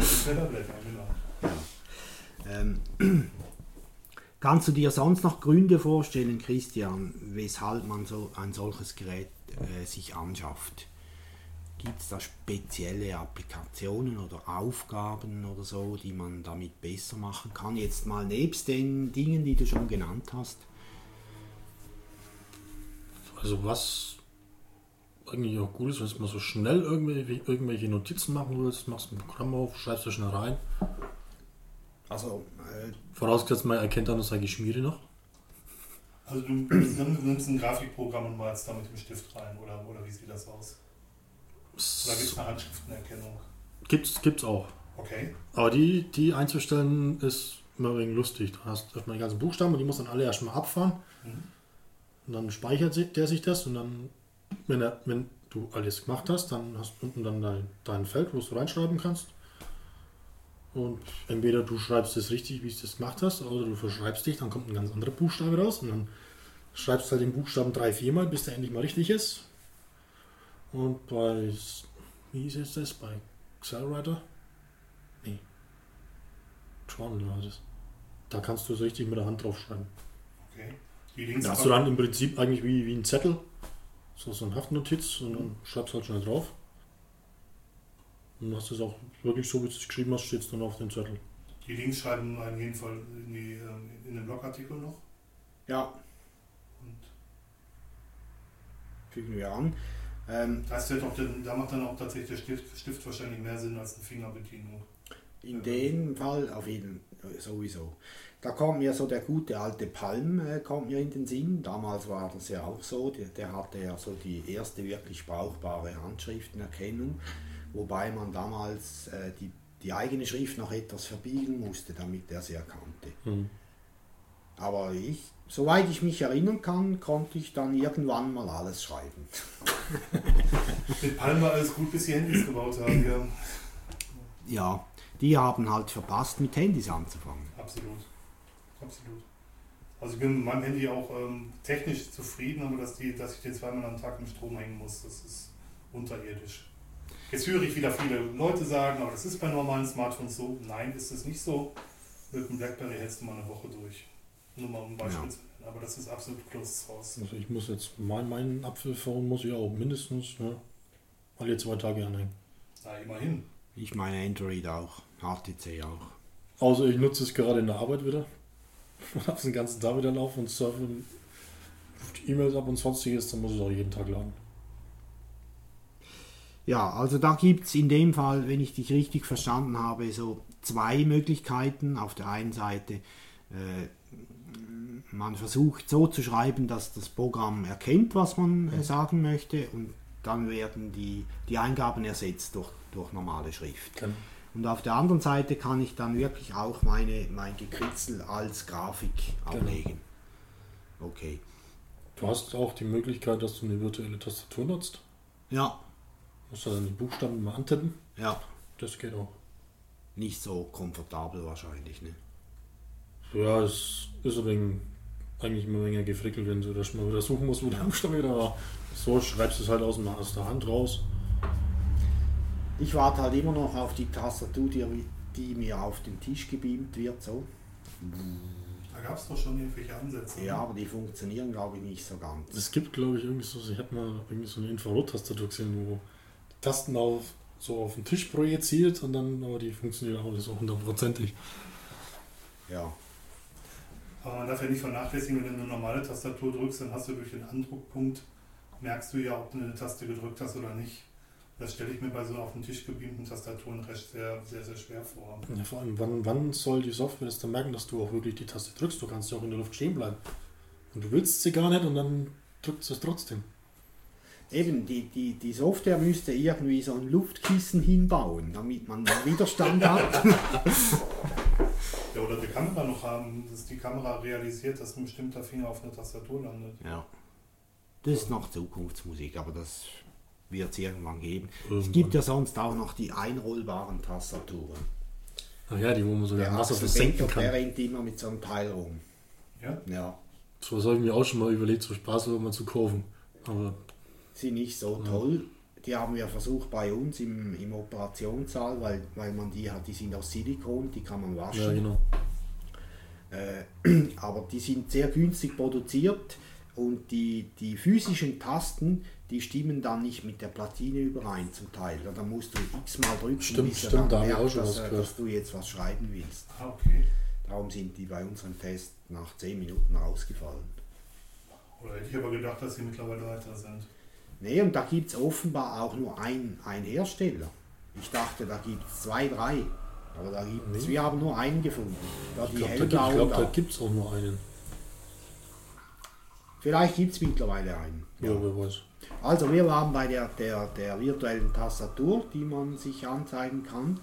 C: Schneller blättern, genau.
B: Ähm, [CLEARS THROAT] kannst du dir sonst noch Gründe vorstellen, Christian, weshalb man so ein solches Gerät äh, sich anschafft? Gibt es da spezielle Applikationen oder Aufgaben oder so, die man damit besser machen kann? Jetzt mal nebst den Dingen, die du schon genannt hast.
D: Also was eigentlich auch gut ist, wenn du mal so schnell irgendwelche, irgendwelche Notizen machen willst, machst ein Programm auf, schreibst du schnell rein.
B: Also, äh,
D: Vorausgesetzt, man erkennt dann das sage ich Schmiere noch.
C: Also [CLEARS THROAT] du nimmst, ein Grafikprogramm und malst da mit dem Stift rein, oder, oder wie sieht das aus? Oder gibt es eine Handschriftenerkennung?
D: Gibt's, gibt's auch.
C: Okay.
D: Aber die, die einzustellen ist immer wenig lustig. Du hast erstmal die ganzen Buchstaben und die muss dann alle erstmal abfahren.
C: Mhm.
D: Und dann speichert der sich das und dann, wenn, er, wenn du alles gemacht hast, dann hast du unten dann dein, dein Feld, wo du reinschreiben kannst. Und entweder du schreibst es richtig, wie du das gemacht hast, oder du verschreibst dich, dann kommt ein ganz anderer Buchstabe raus und dann schreibst du halt den Buchstaben drei, viermal, bis der endlich mal richtig ist. Und bei, wie hieß jetzt das, bei Accelerator? Nee. Journal war das. Da kannst du so richtig mit der Hand draufschreiben.
C: okay. Die Links
D: Da hast du dann im Prinzip eigentlich wie, wie ein Zettel, so, so eine Haftnotiz und dann schreibst halt schnell drauf. Und dann hast du es auch wirklich so, wie du es geschrieben hast, steht es dann auf dem Zettel.
C: Die Links schreiben auf jeden Fall in, die, ähm, in den Blogartikel noch.
B: ja,
C: Und
B: fügen wir an. Ähm,
C: da, ist ja doch, den- da macht dann auch tatsächlich der Stift, Stift wahrscheinlich mehr Sinn als eine Fingerbedienung.
B: In dem Fall auf jeden Fall sowieso. Da kommt mir so der gute alte Palm äh, kommt mir in den Sinn. Damals war das ja auch so. Der, der hatte ja so die erste wirklich brauchbare Handschriftenerkennung, wobei man damals äh, die, die eigene Schrift noch etwas verbiegen musste, damit er sie erkannte.
D: Hm.
B: Aber ich, soweit ich mich erinnern kann, konnte ich dann irgendwann mal alles schreiben. [LAUGHS]
C: Mit Palm war alles gut, bis die Handys gebaut haben. Ja,
B: Ja, die haben halt verpasst, mit Handys anzufangen.
C: absolut. Absolut. Also ich bin mit meinem Handy auch ähm, technisch zufrieden, aber dass, die, dass ich den zweimal am Tag im Strom hängen muss, das ist unterirdisch. Jetzt höre ich wieder viele Leute sagen, aber das ist bei normalen Smartphones so. Nein, ist es nicht so. Mit dem Blackberry hältst du mal eine Woche durch. Nur mal um ein Beispiel
B: Ja.
C: zu nennen. Aber das ist absolut closed source.
D: Also ich muss jetzt mein, meinen Apfelphone muss ich auch mindestens ne, alle zwei Tage anhängen.
C: Na, immerhin.
B: Ich meine Android auch, HTC auch.
D: Außer ich nutze es gerade in der Arbeit wieder. [LAUGHS] Und habe es den ganzen Tag wieder laufen und surfe E-Mails ab und sonstiges, dann muss ich es auch jeden Tag laden.
B: Ja, also da gibt es in dem Fall, wenn ich dich richtig verstanden habe, so zwei Möglichkeiten. Auf der einen Seite, äh, man versucht so zu schreiben, dass das Programm erkennt, was man äh, sagen möchte und dann werden die, die Eingaben ersetzt durch, durch normale Schrift.
D: Genau.
B: Und auf der anderen Seite kann ich dann wirklich auch meine, mein Gekritzel als Grafik ablegen. Okay.
D: Du hast auch die Möglichkeit, dass du eine virtuelle Tastatur nutzt.
B: Ja,
D: Musst du dann die Buchstaben mal antippen.
B: ja,
D: Das geht auch.
B: nicht so komfortabel wahrscheinlich. Ne?
D: Ja, es ist ein wenig, eigentlich immer ein wenig gefrickelt, wenn du das mal wieder suchen musst, wo der Buchstabe wieder war. So schreibst du es halt aus der Hand raus.
B: Ich warte halt immer noch auf die Tastatur, die, die mir auf den Tisch gebeamt wird. So.
C: Da gab es doch schon irgendwelche Ansätze.
B: Ja, aber die funktionieren, glaube ich, nicht so ganz.
D: Es gibt, glaube ich, irgendwie so, ich habe mal irgendwie so eine Infrarot-Tastatur gesehen, wo die Tasten auf, so auf den Tisch projiziert und dann, aber die funktioniert auch nicht so hundertprozentig.
B: Ja,
C: Aber man darf ja nicht vernachlässigen, wenn du eine normale Tastatur drückst, dann hast du durch den Andruckpunkt, merkst du ja, ob du eine Taste gedrückt hast oder nicht. Das stelle ich mir bei so auf den Tisch gebeamten Tastaturen recht sehr, sehr, sehr schwer vor.
D: Ja, vor allem, wann, wann soll die Software das dann merken, dass du auch wirklich die Taste drückst? Du kannst ja auch in der Luft stehen bleiben. Und du willst sie gar nicht und dann drückt es trotzdem.
B: eben, die, die, die Software müsste irgendwie so ein Luftkissen hinbauen, damit man Widerstand hat. [LAUGHS]
C: Ja, oder die Kamera noch haben, dass die Kamera realisiert, dass ein bestimmter Finger auf einer Tastatur landet.
B: Ja. Das ist noch Zukunftsmusik, aber das wird es irgendwann geben. Es
D: Irgendwann.
B: gibt ja sonst auch noch die einrollbaren Tastaturen.
D: Ach ja, die, wo man sogar
B: Der
D: Wasser
B: Axel
D: versenken
B: Becker, der
D: kann.
B: rennt immer mit so einem Teil rum.
C: Ja?
B: Ja,
D: So was habe ich mir auch schon mal überlegt, so Spaß mal zu kaufen. Aber
B: sind nicht so
D: Ja.
B: toll. Die haben wir versucht bei uns im, im Operationssaal, weil, weil man die hat, die sind aus Silikon, die kann man waschen.
D: ja, genau.
B: Äh, [CLEARS THROAT] aber die sind sehr günstig produziert und die, die physischen Tasten, die stimmen dann nicht mit der Platine überein zum Teil. Da musst du x-mal drücken,
D: Stimmt,
B: bis er
D: stimmt,
B: dann
D: da
B: merkt, dass, dass du jetzt was schreiben willst.
C: Ah, okay.
B: Darum sind die bei unserem Test nach 10 Minuten rausgefallen.
C: Oder hätte ich aber gedacht, dass sie mittlerweile weiter sind.
B: Nee, und da gibt es offenbar auch nur ein, ein Hersteller. Ich dachte, da gibt es zwei, drei. Aber da gibt's,
D: Nee.
B: wir haben nur einen gefunden. Da
D: Ich
B: die
D: glaube, da, gibt- glaub,
B: da.
D: da gibt es auch nur einen.
B: Vielleicht gibt es mittlerweile einen.
D: Ja, wer weiß.
B: Also wir waren bei der, der, der virtuellen Tastatur, die man sich anzeigen kann.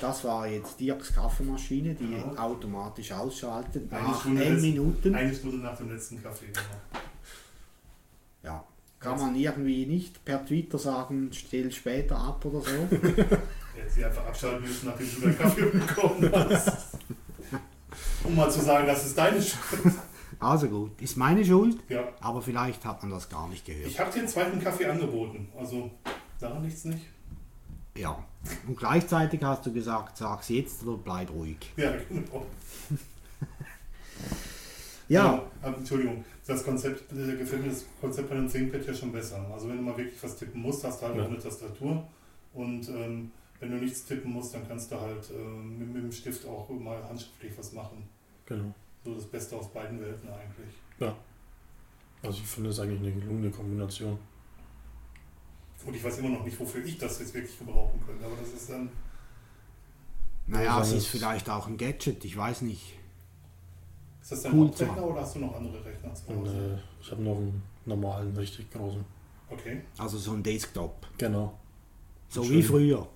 B: Das war jetzt Dirks Kaffeemaschine, die
C: Ja.
B: automatisch ausschaltet
C: Eine
B: nach
C: Stunde
B: n
C: letzt-
B: Minuten.
C: Eine Stunde nach dem letzten Kaffee. Genau.
B: Ja. Kann man irgendwie nicht per Twitter sagen, stell später ab oder so. [LAUGHS] [LAUGHS]
C: Hätte sie einfach abschalten müssen, nachdem du deinen Kaffee bekommen hast. Um mal zu sagen, das ist deine Schuld.
B: Also gut, ist meine Schuld,
C: Ja.
B: aber vielleicht hat man das gar nicht gehört.
C: Ich habe dir einen zweiten Kaffee angeboten. Also daran nichts nicht.
B: Ja. Und gleichzeitig hast du gesagt, sag's jetzt oder bleib ruhig.
C: Ja, genau.
B: Ja,
C: Aber, Entschuldigung, das Konzept, äh, gefällt mir das Konzept bei einem ThinkPad ja schon besser. Also wenn du mal wirklich was tippen musst, hast du halt
D: Ja.
C: auch eine Tastatur. Und ähm, wenn du nichts tippen musst, dann kannst du halt ähm, mit, mit dem Stift auch mal handschriftlich was machen.
D: Genau.
C: So das Beste aus beiden Welten eigentlich.
D: Ja. Also ich finde das eigentlich eine gelungene Kombination.
C: Und ich weiß immer noch nicht, wofür ich das jetzt wirklich gebrauchen könnte. Aber das ist dann.
B: naja,
D: Ja,
B: es ist vielleicht auch ein Gadget, ich weiß nicht.
C: Ist das dein
B: Cool
C: Hauptrechner
B: zu
C: oder hast du noch andere Rechner zu
D: Und
C: Hause?
D: äh, ich habe noch einen normalen, richtig großen.
C: Okay.
B: Also so ein Desktop.
D: Genau.
B: So
D: Schön.
B: wie früher.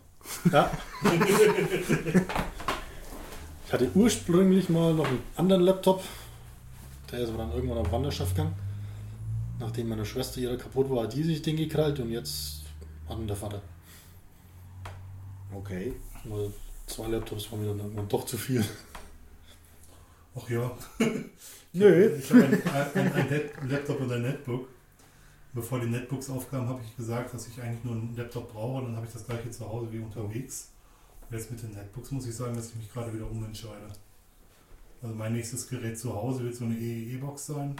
D: Ja. [LAUGHS] [LAUGHS] ich hatte ursprünglich mal noch einen anderen Laptop. Der ist aber dann irgendwann auf Wanderschaft gegangen. Nachdem meine Schwester ihre kaputt war, hat die sich den gekrallt und jetzt hat ihn der Vater.
B: Okay.
D: Weil zwei Laptops waren mir dann irgendwann doch zu viel.
C: Ach ja. [LAUGHS]
B: Nö.
C: Ich habe ein, ein, ein Net- Laptop und ein Netbook. Bevor die Netbooks aufkamen, habe ich gesagt, dass ich eigentlich nur einen Laptop brauche. Dann habe ich das gleiche zu Hause wie unterwegs. Und jetzt mit den Netbooks muss ich sagen, dass ich mich gerade wieder umentscheide. Also mein nächstes Gerät zu Hause wird so eine EEE-Box sein.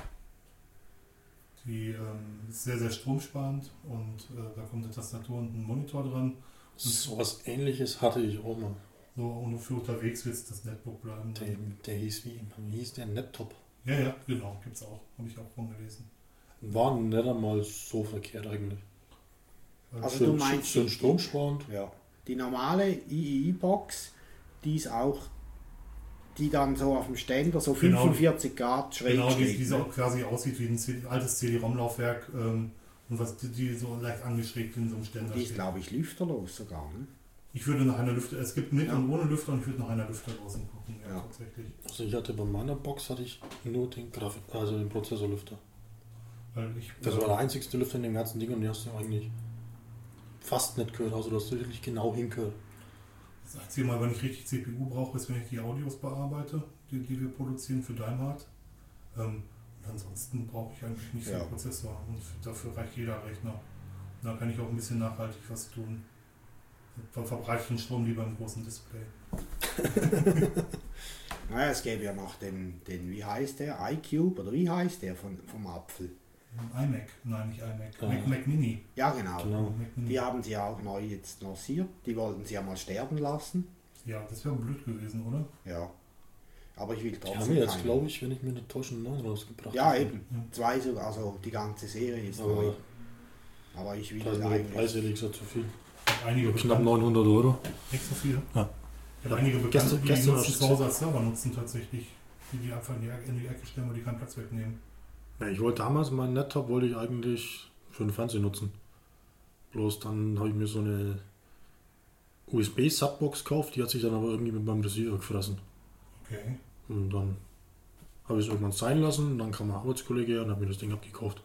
C: Die ähm, ist sehr, sehr stromsparend und äh, da kommt eine Tastatur und ein Monitor dran.
D: So was ähnliches hatte ich auch mal.
C: So, und für unterwegs wird es das Netbook bleiben.
D: Der, der hieß wie? Wie hieß der? Laptop.
C: Ja, ja, genau, gibt's auch. Habe ich auch von gelesen.
D: War nicht einmal so verkehrt eigentlich.
B: Also
D: schön,
B: du meinst
D: schön stromsparend.
B: Ja. Die normale III-Box, die ist auch, die dann so auf dem Ständer so
C: Genau.
B: 45 Grad schräg
C: Genau, die,
B: steht.
C: die so
B: ne?
C: quasi aussieht wie ein CD, altes CD-ROM-Laufwerk ähm, und was die, die so leicht angeschrägt in so einem Ständer
B: Die ist, glaube ich, lüfterlos sogar. Ne?
C: Ich würde nach einer Lüfter, es gibt mit
B: Ja.
C: und ohne Lüfter und ich würde nach einer Lüfter draußen gucken, ja,
B: Ja.
C: tatsächlich.
D: Also ich hatte bei meiner Box hatte ich nur den Grafik, also den Prozessorlüfter.
C: Weil ich,
D: Das war der einzigste Lüfter in dem ganzen Ding und die hast du eigentlich fast nicht gehört. Also du hast wirklich genau hingehört.
C: Das einzige Mal, wenn ich richtig CPU brauche, ist, wenn ich die Audios bearbeite, die, die wir produzieren für Daimhardt. Ähm, und ansonsten brauche ich eigentlich nicht so
B: Ja.
C: einen Prozessor und dafür reicht jeder Rechner. Da kann ich auch ein bisschen nachhaltig was tun. Dann verbreite ich den Strom lieber im großen Display. [LAUGHS]
B: Naja, es gäbe ja noch den, den, wie heißt der? iCube oder wie heißt der von, vom Apfel?
C: Ein iMac, nein, nicht iMac,
D: Ja.
C: Mac, Mac Mini.
B: Ja, genau.
D: Genau.
C: Mini.
B: Die haben sie ja auch neu jetzt lanciert. Die wollten sie ja mal sterben lassen.
C: Ja, das wäre blöd gewesen, oder?
B: Ja. Aber ich will
D: Die
B: trotzdem
D: haben wir jetzt, glaube ich, wenn ich mir täusche, einen neuen rausgebracht.
B: Ja,
D: habe.
B: eben. Zwei sogar, also die ganze Serie ist
D: Aber
B: neu. Aber ich will
D: da ist mir der
B: eigentlich.
D: Preis ehrlich gesagt zu viel.
C: Ich habe einige
D: Knapp
C: bekannt,
D: 900 Euro.
C: nicht so viel.
D: Ja.
C: Ich habe einige Bekannte, die
D: gestern
C: nutzen zu Hause als Server nutzen tatsächlich. Die die einfach in die, Ecke- in die Ecke stellen, weil die keinen Platz wegnehmen.
D: Ja, ich wollte damals meinen Laptop wollte ich eigentlich für den Fernsehen nutzen. Bloß dann habe ich mir so eine USB-Subbox gekauft, die hat sich dann aber irgendwie mit meinem Receiver gefressen.
C: Okay.
D: Und dann habe ich es irgendwann sein lassen und dann kam ein Arbeitskollege her und hat mir das Ding abgekauft.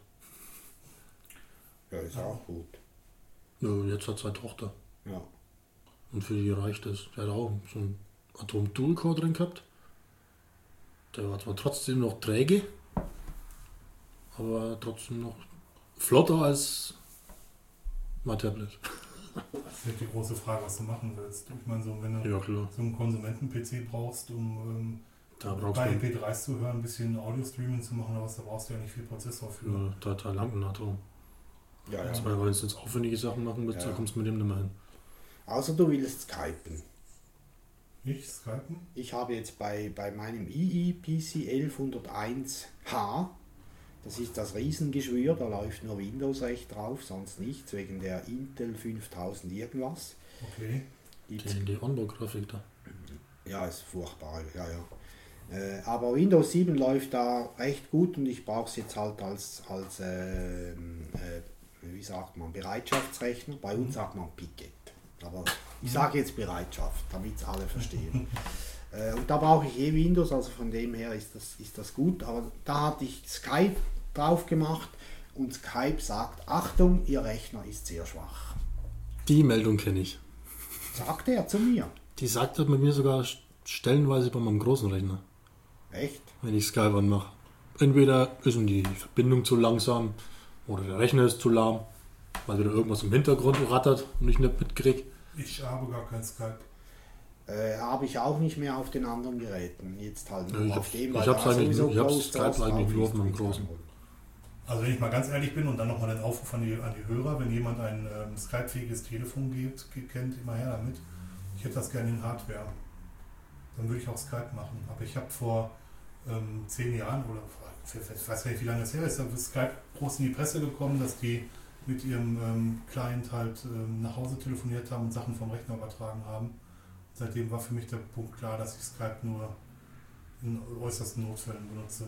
B: Ja, ist auch gut.
D: Ja, jetzt hat seine Tochter.
B: Ja.
D: Und für die reicht es. Der hat auch so einen Atom Dual Core drin gehabt. Der war zwar trotzdem noch träge, aber trotzdem noch flotter als mein Tablet.
C: Das ist halt die große Frage, was du machen willst. Ich meine, so, wenn du
D: Ja
C: so einen Konsumenten-PC brauchst, um
D: da
C: ähm,
D: brauchst
C: bei
D: du
C: MP3s zu hören, ein bisschen Audio-Streaming zu machen oder was, da brauchst du ja nicht viel Prozessor für.
D: ja, da, langt ein Atom.
B: Ja, ja.
D: Wenn du jetzt aufwendige Sachen machen willst,
B: Ja.
D: da kommst du mit dem nicht mehr hin.
B: Außer du willst Skypen.
C: Ich, Skypen?
B: Ich habe jetzt bei, bei meinem II PC 1101H, das ist das Riesengeschwür, da läuft nur Windows recht drauf, sonst nichts, wegen der Intel 5000 irgendwas.
C: Okay.
B: Die
D: Die, die Onboard-Grafik da.
B: Ja, ist furchtbar, ja, ja. Äh, aber Windows 7 läuft da recht gut und ich brauche es jetzt halt als, als ähm, äh, wie sagt man, Bereitschaftsrechner. Bei uns sagt man Picket. Aber ich sage jetzt Bereitschaft, damit es alle verstehen. [LAUGHS] äh, und da brauche ich eh Windows, also von dem her ist das, ist das gut. Aber da hatte ich Skype drauf gemacht und Skype sagt, Achtung, Ihr Rechner ist sehr schwach.
D: Die Meldung kenne ich.
B: Sagt er zu mir.
D: Die sagt das mit mir sogar stellenweise bei meinem großen Rechner,
B: Echt?
D: wenn ich Skype anmache. Entweder ist die Verbindung zu langsam oder der Rechner ist zu lahm, weil wieder irgendwas im Hintergrund rattert und ich nicht mitkriege.
C: Ich habe gar kein Skype.
B: Äh, habe ich auch nicht mehr auf den anderen Geräten. Jetzt halt nur
D: ich
B: auf
D: hab's-
B: dem, weil sowieso
D: ich hab's
B: Closed
D: Skype eigentlich nur auf meinem großen.
B: Rolle.
C: Also wenn ich mal ganz ehrlich bin und dann nochmal den Aufruf an die, an die Hörer, wenn jemand ein ähm, Skype-fähiges Telefon gibt, kennt, immer her damit. Ich hätte das gerne in Hardware. Dann würde ich auch Skype machen. Aber ich habe vor ähm, zehn Jahren oder ich weiß gar nicht, wie lange es her ist, ist Skype groß in die Presse gekommen, dass die mit ihrem ähm, Client halt ähm, nach Hause telefoniert haben und Sachen vom Rechner übertragen haben. Seitdem war für mich der Punkt klar, dass ich Skype nur in äußersten Notfällen benutze.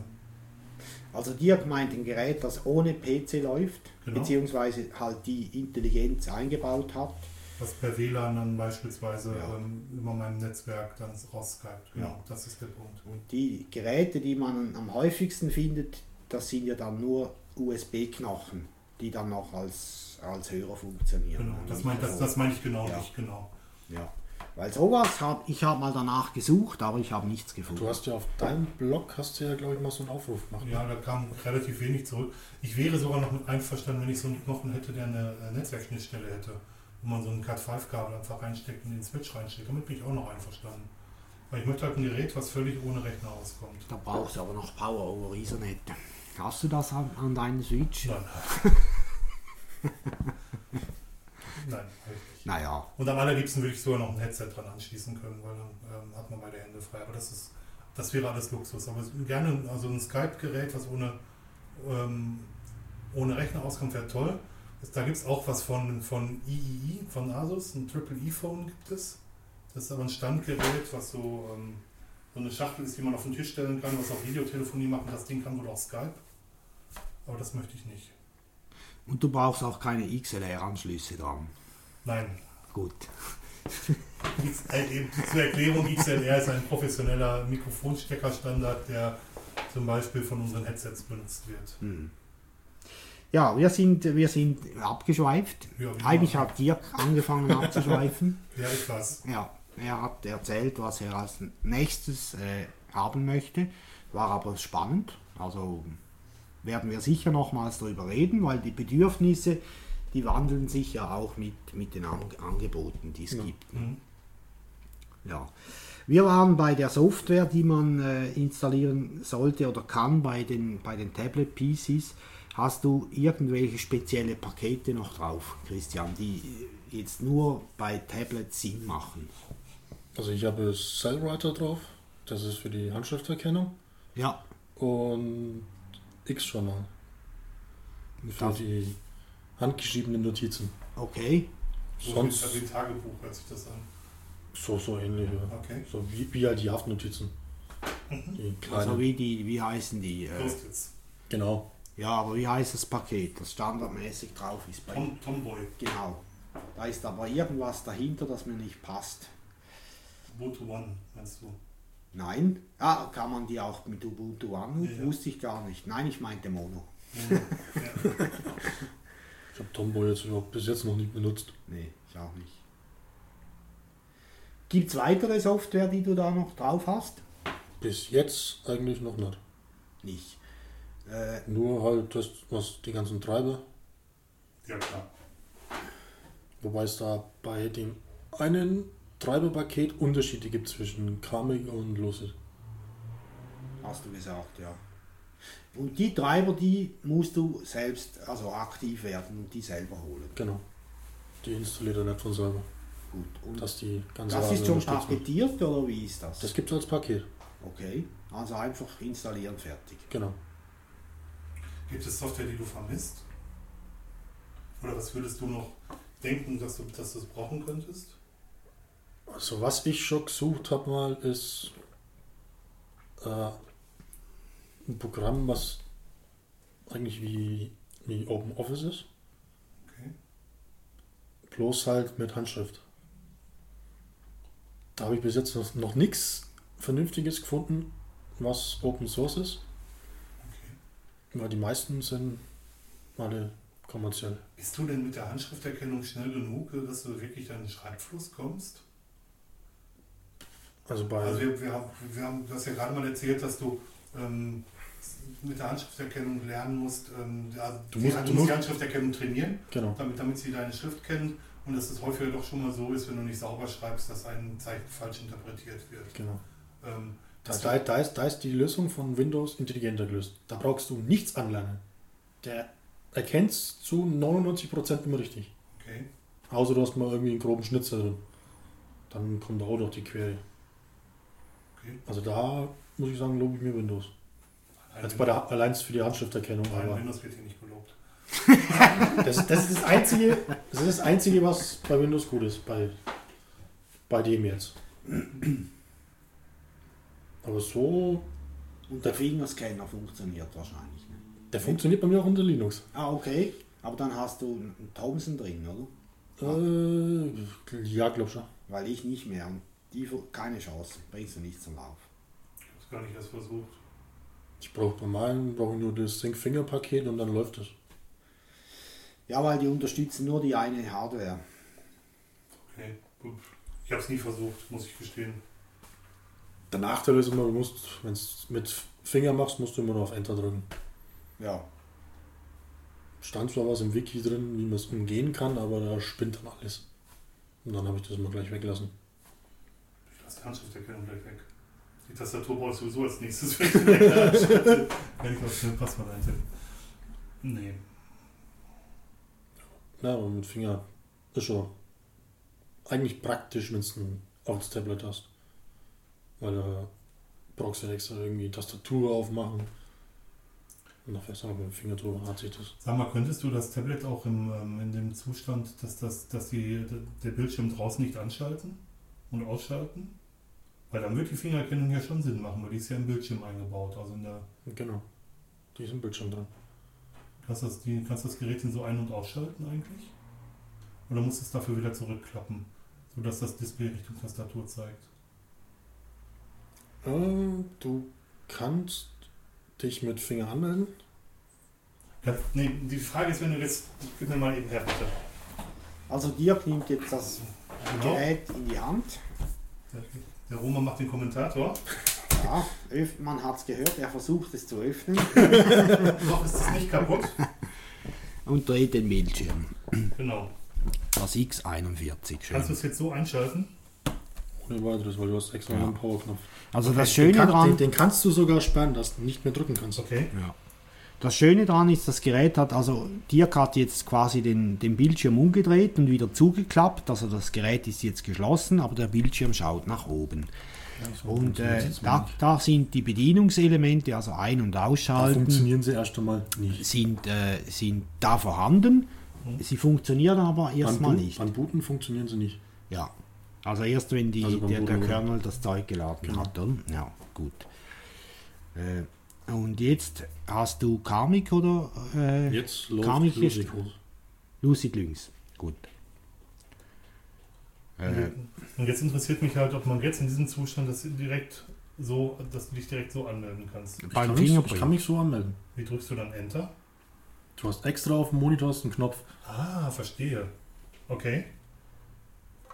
B: Also Dirk meint ein Gerät, das ohne PC läuft,
C: Genau.
B: beziehungsweise halt die Intelligenz eingebaut hat.
C: was per WLAN dann beispielsweise
B: Ja.
C: ähm, über mein Netzwerk dann rausskypt. Genau,
B: Ja.
C: das ist der Punkt.
B: Und die Geräte, die man am häufigsten findet, das sind ja dann nur USB-Knochen, die dann noch als, als Hörer funktionieren.
C: Genau, das,
B: Nicht
C: mein, das, das meine ich genau
B: Ja.
C: nicht, genau.
B: Ja. Weil sowas habe ich habe mal danach gesucht, aber ich habe nichts gefunden.
D: Du hast ja auf deinem Blog, hast du ja glaube ich mal so einen Aufruf gemacht.
C: Ja, da kam relativ wenig zurück. Ich wäre sogar noch mit einverstanden, wenn ich so einen Knochen hätte, der eine äh, Netzwerkschnittstelle hätte, wo man so ein Cat5-Kabel einfach reinsteckt und den Switch reinsteckt. Damit bin ich auch noch einverstanden. Weil ich möchte halt ein Gerät, was völlig ohne Rechner auskommt.
B: Da brauchst du aber noch Power over Ethernet. Hast du das an, an deinen Switch?
C: Nein. [LAUGHS] Nein.
B: Naja,
C: Und am allerliebsten würde ich sogar noch ein Headset dran anschließen können, weil dann ähm, hat man beide Hände frei. Aber das ist, das wäre alles Luxus. Aber gerne also ein Skype-Gerät, was ohne, ähm, ohne Rechner auskommt, wäre toll. Da gibt es auch was von, von III, von Asus, ein Triple E-Phone gibt es. Das ist aber ein Standgerät, was so, ähm, so eine Schachtel ist, die man auf den Tisch stellen kann, was auch Videotelefonie macht. Und das Ding kann wohl auch Skype. Aber das möchte ich nicht.
B: und du brauchst auch keine XLR-Anschlüsse dran.
C: Nein,
B: Gut.
C: Eben zur Erklärung, XLR ist ein professioneller Mikrofonsteckerstandard, der zum Beispiel von unseren Headsets benutzt wird.
B: Hm. Ja, wir sind, wir sind abgeschweift.
C: Ja,
B: Eigentlich hat Dirk angefangen abzuschweifen. [LAUGHS]
C: Ja, ich weiß.
B: Ja, er hat erzählt, was er als nächstes äh, haben möchte. War aber spannend. Also werden wir sicher nochmals darüber reden, weil die Bedürfnisse, die wandeln sich ja auch mit, mit den An Angeboten, die es
D: Ja.
B: gibt.
C: Mhm.
B: Ja. Wir waren bei der Software, die man äh, installieren sollte oder kann bei den, bei den Tablet-PCs. Hast du irgendwelche spezielle Pakete noch drauf, Christian, die jetzt nur bei Tablets Sinn machen?
D: Also ich habe Cellwriter drauf, das ist für die Handschrifterkennung.
B: Ja,
D: Und X-Journal für
B: Das-
D: die handgeschriebenen Notizen.
B: okay.
C: So
D: Sonst
C: wie ein Tagebuch hört sich das an.
D: so, so ähnlich. Ja.
C: Okay.
D: So wie, wie halt die Haftnotizen. Die kleinen.
B: Also wie die, wie heißen die? Äh,
C: Post-its.
D: genau.
B: ja, aber wie heißt das Paket, das standardmäßig drauf ist bei
C: Tom, Tomboy.
B: Genau. Da ist aber irgendwas dahinter, das mir nicht passt.
C: Ubuntu One, meinst du?
B: Nein. Ah, kann man die auch mit Ubuntu One?
C: Ja, ja.
B: Wusste ich gar nicht. Nein, ich meinte Mono.
C: Ja. [LAUGHS]
D: Ich habe Tomboy jetzt überhaupt bis jetzt noch nicht benutzt.
B: Nee, ich auch nicht. Gibt es weitere Software, die du da noch drauf hast?
D: Bis jetzt eigentlich noch nicht.
B: Nicht. Äh,
D: Nur halt das, was die ganzen Treiber.
C: ja, klar.
D: Wobei es da bei dem einen Treiberpaket Unterschiede gibt zwischen Comic und Lucid.
B: hast du gesagt, ja. Und die Treiber, die musst du selbst, also aktiv werden und die selber holen.
D: Genau. Die installiert er nicht von selber.
B: Gut. Und
D: Dass die ganze
B: das ist schon paketiert oder wie ist das?
D: Das gibt es als Paket.
B: Okay. Also einfach installieren, fertig.
D: Genau.
C: Gibt es Software, die du vermisst? Oder was würdest du noch denken, dass du, dass du es brauchen könntest?
D: Also was ich schon gesucht habe mal ist äh, ein Programm, was eigentlich wie, wie Open Office ist,
C: Okay.
D: bloß halt mit Handschrift. Da habe ich bis jetzt noch, noch nichts Vernünftiges gefunden, was Open Source ist,
C: okay.
D: weil die meisten sind alle kommerziell.
C: Bist du denn mit der Handschrifterkennung schnell genug, dass du wirklich deinen Schreibfluss kommst?
D: Also bei
C: Also wir, wir, haben, wir haben, du hast ja gerade mal erzählt, dass du ähm, mit der Handschrifterkennung lernen musst, ähm, ja,
D: Du
C: die,
D: musst-
C: Hand-
D: du
C: musst die Handschrifterkennung trainieren,
D: genau.
C: damit, damit sie deine Schrift kennt und dass es häufiger doch schon mal so ist, wenn du nicht sauber schreibst, dass ein Zeichen falsch interpretiert wird.
D: genau.
C: Ähm,
D: Da, da, da, ist, da ist die Lösung von Windows intelligenter gelöst. Da brauchst du nichts anlernen. Der erkennt es zu 99% immer richtig.
C: okay.
D: Außer du hast mal irgendwie einen groben Schnitzer drin. Dann kommt auch noch die Query.
C: okay.
D: Also da muss ich sagen, lobe ich mir Windows. Als bei der, allein für die Handschrifterkennung.
C: Nein,
D: Aber
C: Windows wird hier nicht gelobt. [LAUGHS]
D: das, das, ist das, Einzige, das ist das Einzige, was bei Windows gut ist. Bei, bei dem jetzt. Aber so,
B: Und der Fingerscanner funktioniert wahrscheinlich nicht.
D: der funktioniert bei mir auch unter Linux.
B: Ah, okay. Aber dann hast du einen Thomson drin, oder?
D: Äh, ja, glaub schon.
B: Weil ich nicht mehr. Und die keine Chance. Bringst du nicht zum Lauf.
C: Ich habe es gar nicht erst versucht.
D: Ich brauche bei meinen brauche ich nur das Sync-Finger-Paket und dann läuft es.
B: Ja, weil die unterstützen nur die eine Hardware.
C: Okay, gut. Ich habe es nie versucht, muss ich gestehen.
D: Der Nachteil ist immer, du musst, wenn es mit Finger machst, musst du immer noch auf Enter drücken.
B: Ja.
D: Stand zwar was im Wiki drin, wie man es umgehen kann, aber da spinnt dann alles. Und dann habe ich das immer gleich weggelassen.
C: Lass die Handschrifterkennung gleich weg. Die Tastatur brauche ich sowieso als nächstes, [LAUGHS] wenn ich auf ein Passwort eintippe. Nee.
D: Ja, aber mit Finger ist schon eigentlich praktisch, wenn du ein aufs Tablet hast. Weil da brauchst du ja extra irgendwie Tastatur aufmachen. Und noch besser mit dem Finger drüber hat sich das.
C: Sag mal, könntest du das Tablet auch im, ähm, in dem Zustand, dass, das, dass die, der Bildschirm draußen nicht anschalten und ausschalten? Weil dann wird die Fingererkennung ja schon Sinn machen, weil die ist ja im Bildschirm eingebaut. Also in der,
D: Genau. Die ist im Bildschirm dran.
C: kannst, das, die, kannst das Gerät so ein- und ausschalten eigentlich? Oder musst du es dafür wieder zurückklappen, sodass das Display Richtung Tastatur zeigt?
D: Ähm, du kannst dich mit Finger anmelden.
C: Ja, nee, die Frage ist, wenn du jetzt. Gib mir mal eben her, bitte.
B: Also Dirk nimmt jetzt das
C: Genau.
B: Gerät in die Hand.
C: Der, der Roma macht den Kommentator.
B: Ja, man hat es gehört, er versucht es zu öffnen [LAUGHS]
C: Noch ist es nicht kaputt.
B: und dreht den Bildschirm.
C: Genau.
B: Das X41,
C: Kannst du
B: schön.
C: es jetzt so einschalten?
D: Ohne weiteres, weil du hast extra
B: Ja.
D: einen Powerknopf.
B: Also
C: Okay,
B: das
D: Den,
B: Schöne
D: kann,
B: dran,
D: den, den kannst du sogar sperren, dass du nicht mehr drücken kannst.
C: Okay.
B: Ja. Das Schöne daran ist, das Gerät hat, also Dirk hat jetzt quasi den, den Bildschirm umgedreht und wieder zugeklappt. Also das Gerät ist jetzt geschlossen, aber der Bildschirm schaut nach oben.
D: Ja, so
B: Und äh, da, da sind die Bedienungselemente, also ein- und
D: da
B: ausschalten,
D: funktionieren sie erst einmal nicht.
B: sind, äh, sind da vorhanden. Sie funktionieren aber erstmal nicht.
D: Beim Booten funktionieren sie nicht.
B: Ja. Also erst wenn die,
D: Also
B: der, der? Kernel das Zeug geladen
D: Genau.
B: hat. Oder? Ja, gut. Äh, und jetzt hast du Karmic oder äh,
D: Jetzt
B: ist
D: Lucid.
B: Lucid Lynx? Gut. Äh,
C: Und jetzt interessiert mich halt, ob man jetzt in diesem Zustand das direkt so, dass du dich direkt so anmelden kannst.
D: Ich kann, mich, ich kann mich so anmelden.
C: Wie drückst du dann Enter?
D: Du hast extra auf dem Monitor hast einen Knopf.
C: Ah, verstehe. Okay.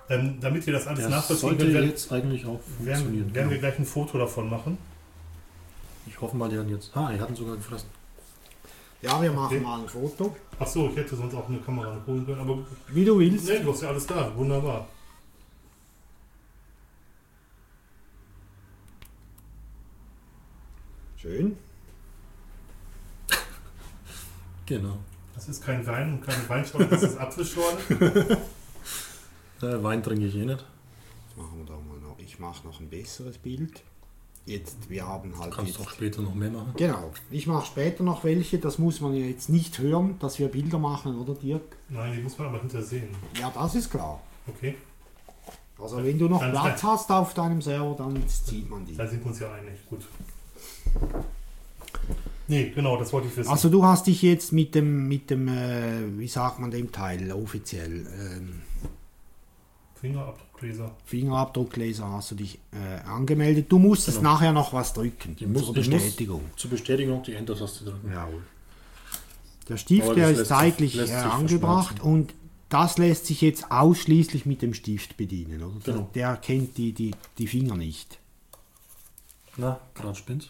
C: Ähm, damit wir das alles
D: Der
C: nachvollziehen
D: sollte
C: können, werden,
D: jetzt eigentlich auch
C: werden,
D: funktionieren.
C: werden wir
D: genau.
C: gleich ein Foto davon machen.
D: Ich hoffe mal, die hatten jetzt. Ah, die hatten sogar gefressen.
B: ja, wir machen
C: Okay.
B: mal ein Foto.
C: Ach so, ich hätte sonst auch eine Kamera noch holen können, aber
B: Wie du willst.
C: nee, du hast ja alles da. Wunderbar.
B: Schön. [LAUGHS]
D: Genau.
C: Das ist kein Wein und keine Weinschorle, das ist Apfelschorle. [LAUGHS]
D: Äh, Wein trinke ich eh nicht.
B: Machen wir da mal noch. Ich mache noch ein besseres Bild. Jetzt, wir haben
D: Du
B: halt
D: kannst
B: jetzt
D: auch später noch mehr machen.
B: Genau. Ich mache später noch welche. Das muss man ja jetzt nicht hören, dass wir Bilder machen, oder Dirk?
C: Nein, die muss man aber hinter sehen.
B: Ja, das ist klar.
C: Okay,
B: Also wenn du noch
C: Ganz
B: Platz hast auf deinem Server, dann sieht man die.
C: da sind wir uns ja einig. Gut. Nee, genau, das wollte ich wissen.
B: Also du hast dich jetzt mit dem, mit dem, äh, wie sagt man dem Teil offiziell, ähm,
C: Fingerabdruckleser.
B: Fingerabdruckleser hast du dich äh, angemeldet. Du musstest
D: Genau.
B: nachher noch was drücken
D: Die muss-
B: zur
D: die muss-
B: Bestätigung.
D: Zur Bestätigung die Enter-Taste drücken.
B: Jawohl. Der Stift, der ist
D: sich- lässt
B: äh, angebracht und das lässt sich jetzt ausschließlich mit dem Stift bedienen. Oder?
D: Genau.
B: Der kennt die, die, die Finger nicht.
D: Na, gerade spinnt's.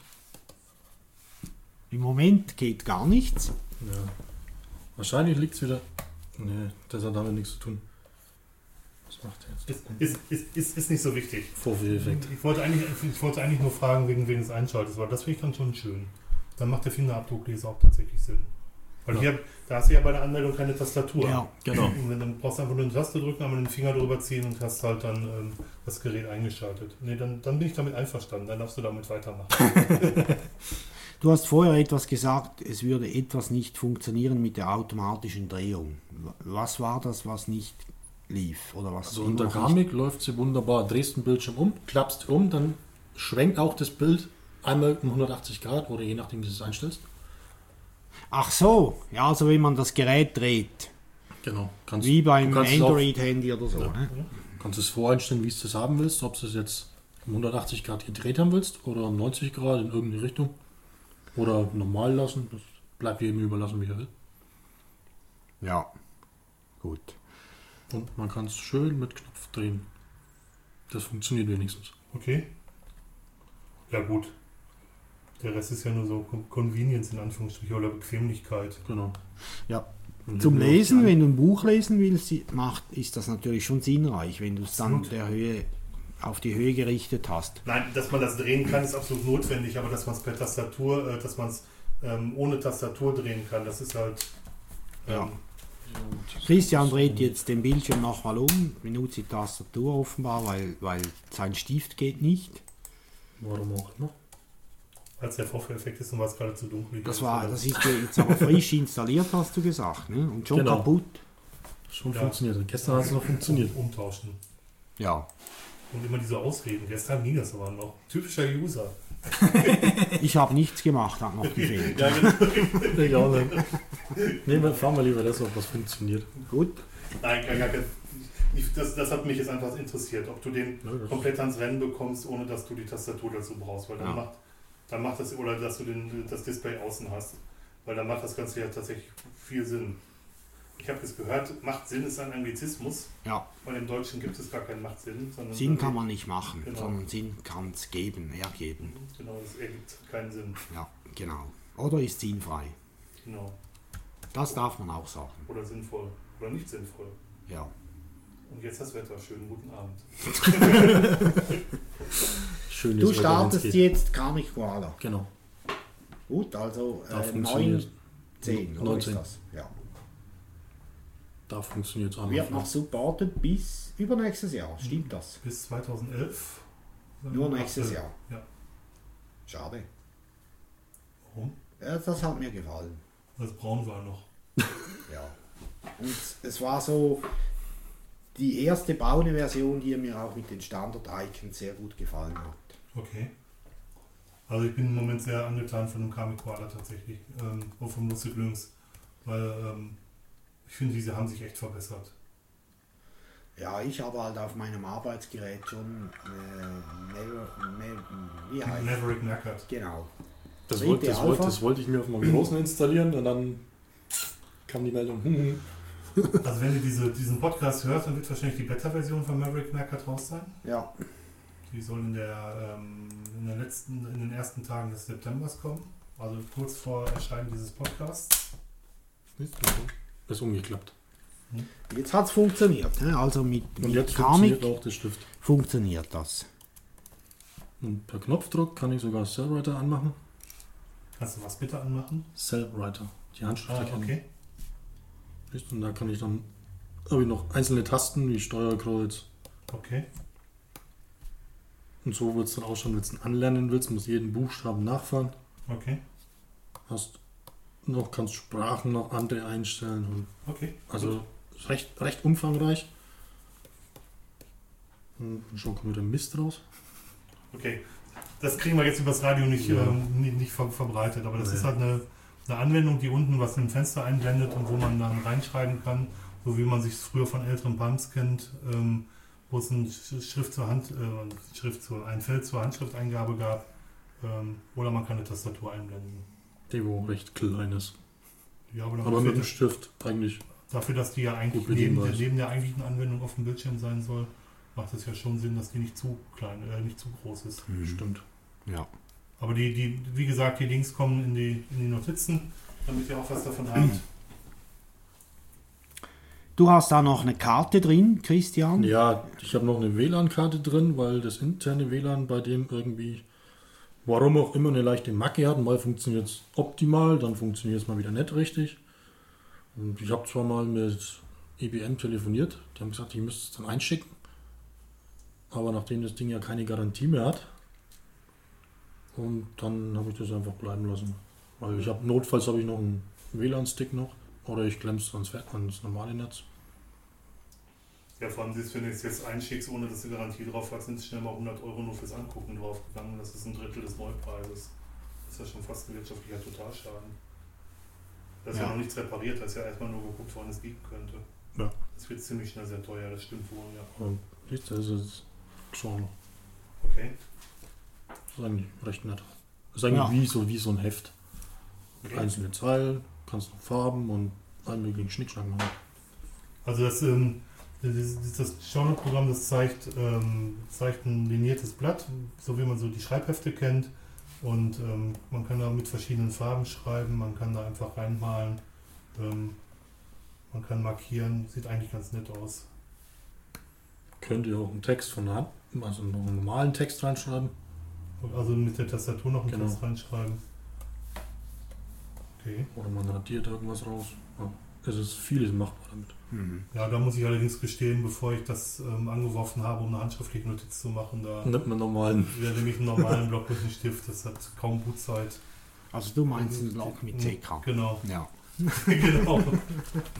B: Im Moment geht gar nichts.
D: Ja. Wahrscheinlich liegt es wieder. Nee, das hat damit nichts zu tun. Was macht der jetzt?
C: Ist, ist, ist, ist, ist nicht so wichtig.
D: Vorführeffekt.
C: Ich wollte, eigentlich, ich wollte eigentlich nur fragen wegen, wegen des Einschaltens, weil das finde ich dann schon schön. Dann macht der Fingerabdruckleser auch tatsächlich Sinn. Weil
D: Ja.
C: hier, da hast du ja bei der Anmeldung keine Tastatur.
B: Ja.
D: Genau.
C: Und wenn, dann brauchst du einfach nur eine Taste drücken, einmal den Finger drüber ziehen und hast halt dann ähm, das Gerät eingeschaltet. Nee, dann, dann bin ich damit einverstanden. Dann darfst du damit weitermachen. [LAUGHS]
B: Du hast vorher etwas gesagt, es würde etwas nicht funktionieren mit der automatischen Drehung. Was war das, was nicht lief? Oder was
D: Also unter Garmic läuft sie wunderbar. Drehst den Bildschirm um, klappst um, dann schwenkt auch das Bild einmal um 180 Grad oder je nachdem, wie du es einstellst.
B: Ach so, ja, also wenn man das Gerät dreht,
D: Genau. Kannst,
B: wie beim
D: du
B: Android-Handy oder so.
D: Ja.
B: Ne?
D: kannst es voreinstellen, wie du es haben willst, ob du es jetzt um 180 Grad gedreht haben willst oder um 90 Grad in irgendeine Richtung. Oder normal lassen. Das bleibt jedem überlassen, wie er will.
B: Ja, gut.
D: Und man kann es schön mit Knopf drehen. Das funktioniert wenigstens.
C: Okay? Ja, gut. Der Rest ist ja nur so Con- Convenience in Anführungsstrichen oder Bequemlichkeit.
D: Genau.
B: Ja. Zum Lesen, wenn du ein Buch lesen willst, macht, ist das natürlich schon sinnreich, wenn du es dann der Höhe auf die Höhe gerichtet hast.
C: Nein, dass man das drehen kann, ist absolut notwendig, aber dass man es per Tastatur, äh, dass man es ähm, ohne Tastatur drehen kann, das ist halt.
B: Ja. Christian dreht jetzt den Bildschirm nochmal um, benutzt die Tastatur offenbar, weil, weil sein Stift geht nicht.
D: Warum auch immer.
C: als der Vorführeffekt ist und war es gerade zu dunkel.
B: Das war, das ist ja jetzt aber frisch installiert, hast du gesagt, ne? Und schon
D: Genau.
B: kaputt.
D: Schon
C: Ja.
D: funktioniert. Gestern hat es noch funktioniert.
C: Umtauschen.
B: Ja.
C: Und immer diese Ausreden. Gestern ging das aber noch. Typischer User.
B: Ich habe nichts gemacht, hat noch gefehlt.
C: Ja, genau.
D: Nehmen wir, fahren wir lieber das auf, was funktioniert.
B: Gut.
C: Nein, gar, gar, kein- ich, das, das hat mich jetzt einfach interessiert, ob du den
D: Ja, das-
C: komplett ans Rennen bekommst, ohne dass du die Tastatur dazu brauchst. Weil dann
B: Ja.
C: macht, dann macht das, oder dass du den, das Display außen hast. Weil dann macht das Ganze ja tatsächlich viel Sinn. Ich habe jetzt gehört, macht Sinn ist ein Anglizismus,
B: Ja,
C: weil im Deutschen gibt es gar keinen Macht Sinn. Sondern
B: Sinn kann man nicht machen,
C: Genau.
B: sondern Sinn kann es geben, ergeben.
C: Genau, es ergibt keinen Sinn.
B: Ja, genau. Oder ist sinnfrei.
C: Genau.
B: Das darf man auch sagen.
C: Oder sinnvoll. Oder nicht sinnvoll.
B: Ja.
C: Und jetzt das Wetter. Schönen guten Abend. [LAUGHS]
D: Schön,
B: Du
D: es
B: startest jetzt Karmic Koala.
D: Genau.
B: Gut, also äh,
D: funktioniert
B: 9, 10, oder
D: 19.
B: ist das? Ja.
D: Da funktioniert es
B: Wird noch supported bis übernächstes Jahr. Stimmt das?
C: Bis 2011.
B: Nur nächstes
C: April.
B: Jahr.
C: Ja.
B: Schade.
C: Warum?
B: Ja, das hat mir gefallen.
C: Das Braun war noch. [LAUGHS]
B: Ja. Und es war so die erste braune Version, die mir auch mit den Standard-Icons sehr gut gefallen hat.
C: Okay. Also ich bin im Moment sehr angetan von dem Kami Koala tatsächlich. Ähm, auch vom Lucid Lynx. Weil ähm, ich finde, diese haben sich echt verbessert.
B: Ja, ich habe halt auf meinem Arbeitsgerät schon äh, Never, wie heißt
C: Maverick Nackert.
B: Genau.
D: Das, wollte, das, wollte, das wollte ich mir auf meinem Großen installieren und dann kam die Meldung, hm, hm,
C: Also wenn ihr diese, diesen Podcast hört, dann wird wahrscheinlich die Beta-Version von Maverick Nackert raus sein.
B: Ja.
C: Die soll in, der, ähm, in, der letzten, in den ersten Tagen des Septembers kommen. Also kurz vor Erscheinen dieses Podcasts.
D: ist ist umgeklappt.
B: Jetzt hat es funktioniert. Also mit,
D: Und
B: mit
D: jetzt
B: Karmic
D: funktioniert auch der Stift.
B: funktioniert das.
D: Und per Knopfdruck kann ich sogar Cellwriter anmachen.
C: Kannst du was bitte anmachen?
D: Cellwriter, die Handschrift
C: Ah,
D: erkennen.
C: okay.
D: Und da kann ich dann, habe ich noch einzelne Tasten wie Steuerkreuz.
C: Okay.
D: Und so wird es dann auch schon, wenn du anlernen willst, musst jeden Buchstaben nachfahren.
C: Okay.
D: Hast noch, kannst Sprachen noch andere einstellen. Und
C: Okay.
D: also recht, recht umfangreich. Und schon kommt wieder Mist raus.
C: Okay. Das kriegen wir jetzt übers Radio nicht,
D: Ja.
C: ähm, nicht, nicht ver verbreitet, aber das
D: Nee.
C: ist halt eine, eine Anwendung, die unten was im Fenster einblendet und wo man dann reinschreiben kann, so wie man sich früher von älteren Pumps kennt, ähm, wo es ein Sch- Schrift zur Hand, äh, Schrift zur, ein Feld zur Handschrifteingabe gab, ähm, oder man kann eine Tastatur einblenden.
D: Die wo recht klein ist.
C: Ja, aber,
D: Aber mit dem Stift eigentlich.
C: dafür, dass die ja eigentlich neben, neben der eigentlichen Anwendung auf dem Bildschirm sein soll, macht es ja schon Sinn, dass die nicht zu klein, äh, nicht zu groß ist.
B: Mhm.
D: Stimmt.
B: Ja.
C: Aber die, die, wie gesagt, die Links kommen in die, in die Notizen, damit ihr auch was davon habt. [CLEARS THROAT]
B: Du hast da noch eine Karte drin, Christian.
D: Ja, ich habe noch eine WLAN-Karte drin, weil das interne WLAN bei dem irgendwie, warum auch immer, eine leichte Macke hat. Mal funktioniert es optimal, dann funktioniert es mal wieder nicht richtig. Und ich habe zwar mal mit IBM telefoniert, die haben gesagt, ich müsste es dann einschicken. Aber nachdem das Ding ja keine Garantie mehr hat, und dann habe ich das einfach bleiben lassen. Weil ich habe notfalls habe ich noch einen WLAN-Stick noch oder ich klemme es ans, ans normale Netz.
C: Ja, vor allem, wenn du es jetzt einschickst, ohne dass du Garantie drauf hast, sind es schnell mal 100 Euro nur fürs Angucken draufgegangen. Das ist ein Drittel des Neupreises. Das ist ja schon fast ein wirtschaftlicher Totalschaden. Das ist ja.
B: Ja.
C: noch nichts repariert, da ist ja erstmal nur geguckt, woran es liegen könnte.
D: Ja.
C: Das wird ziemlich schnell sehr teuer, das stimmt wohl, ja.
D: Du, das ist schon
C: Okay.
D: das ist eigentlich recht nett. Das ist eigentlich
B: Ja.
D: wie, so, wie so ein Heft. Mit
C: Okay.
D: einzelnen Zeilen, kannst du Farben und allen möglichen Schnickschnack machen.
C: Also das, ähm, das, das Genre-Programm, das zeigt, ähm, zeigt ein liniertes Blatt, so wie man so die Schreibhefte kennt. Und ähm, man kann da mit verschiedenen Farben schreiben, man kann da einfach reinmalen, ähm, man kann markieren, sieht eigentlich ganz nett aus.
D: Könnt ihr auch einen Text von der Hand Also einen normalen Text reinschreiben.
C: Also mit der Tastatur noch einen
D: Genau.
C: Text reinschreiben. Okay.
D: Oder man radiert irgendwas raus. Ja. Es ist vieles machbar damit.
B: Mhm.
C: Ja, da muss ich allerdings gestehen, bevor ich das ähm, angeworfen habe, um eine handschriftliche Notiz zu machen, da
D: Nimmt man normalen. [LAUGHS]
C: wäre nämlich einen normalen Block mit einem Stift, das hat kaum Bootzeit.
B: Also du meinst einen Block mit CK.
C: Genau,
B: Ja. [LAUGHS]
C: genau.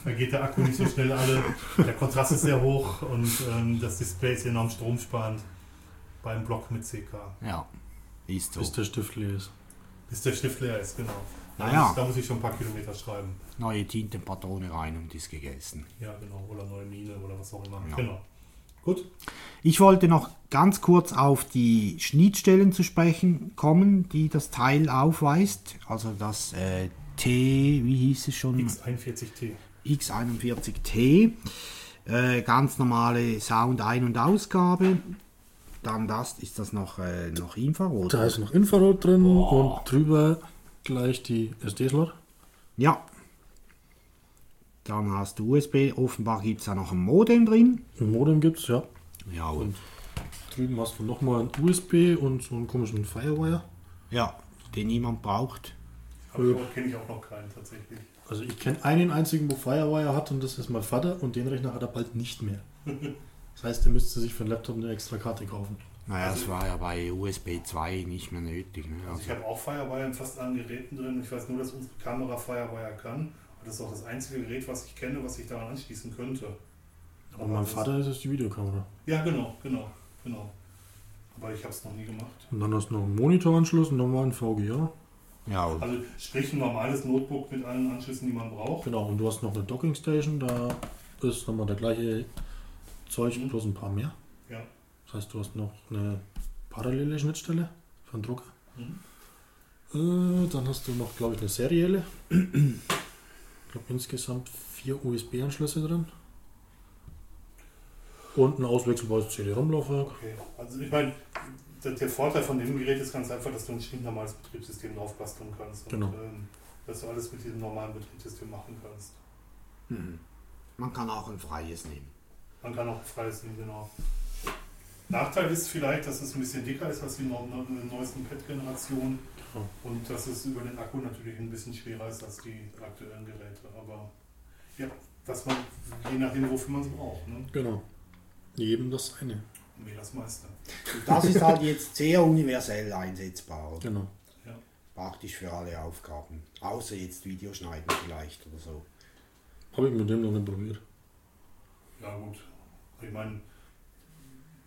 C: Da geht der Akku nicht so schnell alle. Der Kontrast ist sehr hoch und ähm, das Display ist enorm stromsparend beim Block mit CK.
B: Ja. Ist so.
D: Bis der Stift leer ist.
C: Bis der Stift leer ist, genau. Da,
B: Naja.
C: muss, da muss ich schon ein paar Kilometer schreiben.
B: Neue Tintenpatrone rein und ist gegessen.
C: Ja, genau. Oder neue Mine oder was auch immer.
B: Ja.
C: Genau. Gut.
B: Ich wollte noch ganz kurz auf die Schnittstellen zu sprechen kommen, die das Teil aufweist. Also das äh, T, wie hieß es schon?
C: X41T.
B: X41T. Äh, ganz normale Sound- Ein- und Ausgabe. Dann das, ist das noch, äh, noch Infrarot?
D: Da ist noch Infrarot drin und drüber gleich die SD-Slot.
B: Ja. Dann hast du USB. Offenbar gibt es da noch ein Modem drin.
D: Ein Modem gibt es, ja.
B: Ja,
D: Und drüben hast du nochmal ein USB und so einen komischen Firewire.
B: ja, den niemand braucht.
C: Aber
D: Ja.
C: kenne ich auch noch keinen tatsächlich.
D: Also ich kenne einen einzigen, wo Firewire hat und das ist mein Vater und den Rechner hat er bald nicht mehr. [LAUGHS] Das heißt, er müsste sich für einen Laptop eine extra Karte kaufen.
B: Naja, das war ja bei USB 2 nicht mehr nötig. Ne?
C: Also ich habe auch Firewire in fast allen Geräten drin. Ich weiß nur, dass unsere Kamera Firewire kann. Und das ist auch das einzige Gerät, was ich kenne, was ich daran anschließen könnte.
D: Aber mein
C: das-
D: Vater ist es die Videokamera.
C: Ja, genau, genau, genau. Aber ich habe es noch nie gemacht.
D: Und dann hast du noch einen Monitoranschluss, einen normalen VGA.
B: ja, und
C: Also sprich ein normales Notebook mit allen Anschlüssen, die man braucht.
D: Genau, und du hast noch eine Dockingstation, da ist nochmal der gleiche Zeug,
C: Mhm.
D: bloß ein paar mehr. Das heißt, du hast noch eine parallele Schnittstelle für den Drucker.
C: Mhm.
D: Äh, dann hast du noch, glaube ich, eine serielle. Ich glaube insgesamt vier USB-Anschlüsse drin. Und ein auswechselbares CD-ROM-Laufwerk.
C: Okay. Also ich meine, der, der Vorteil von dem Gerät ist ganz einfach, dass du ein stinknormales Betriebssystem drauf basteln kannst.
D: Genau.
C: Und, ähm, dass du alles mit diesem normalen Betriebssystem machen kannst.
B: hm. man kann auch ein freies nehmen.
C: Man kann auch ein freies nehmen, genau. Nachteil ist vielleicht, dass es ein bisschen dicker ist als die neu- neu- neuesten Pad-Generationen
D: Ja.
C: und dass es über den Akku natürlich ein bisschen schwerer ist als die aktuellen Geräte. Aber ja, was man, je nachdem, wofür man es braucht, ne?
D: Genau. Jedem das eine.
C: Wie das meiste.
B: Und das ist halt jetzt sehr universell einsetzbar. oder?
D: Genau.
B: Praktisch für alle Aufgaben. Außer jetzt Videoschneiden vielleicht oder so.
D: Habe ich mit dem noch nicht probiert.
C: Ja gut. Ich meine,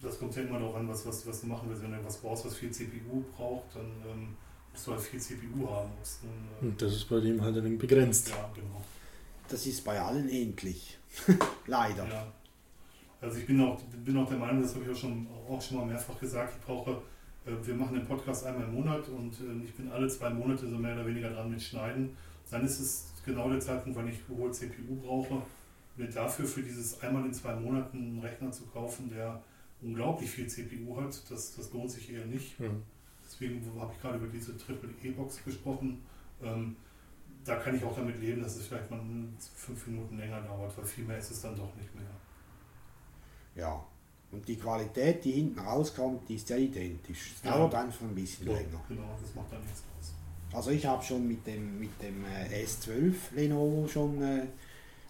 C: das kommt ja immer darauf an, was, was, was du machen willst. Wenn du was brauchst, was viel CPU braucht, dann ähm, musst du halt viel CPU haben. Musst, dann,
D: Und das ist bei dem halt ein wenig begrenzt.
C: äh, ja, genau.
B: Das ist bei allen endlich. [LAUGHS] Leider.
C: Ja. Also ich bin auch, bin auch der Meinung, das habe ich auch schon, auch schon mal mehrfach gesagt, ich brauche, äh, wir machen den Podcast einmal im Monat und äh, ich bin alle zwei Monate so mehr oder weniger dran mit Schneiden. Dann ist es genau der Zeitpunkt, wann ich hohe CPU brauche. Mir dafür für dieses einmal in zwei Monaten einen Rechner zu kaufen, der unglaublich viel CPU hat, das, das lohnt sich eher nicht.
D: Ja.
C: Deswegen habe ich gerade über diese Triple E-Box gesprochen. Ähm, da kann ich auch damit leben, dass es vielleicht mal fünf Minuten länger dauert, weil viel mehr ist es dann doch nicht mehr.
B: Ja. Und die Qualität, die hinten rauskommt, die ist ja identisch. Es
C: Ja.
B: dauert einfach ein bisschen
C: Ja,
B: länger.
C: genau, das macht dann nichts aus.
B: Also ich habe schon mit dem, mit dem äh, S12 Lenovo schon äh,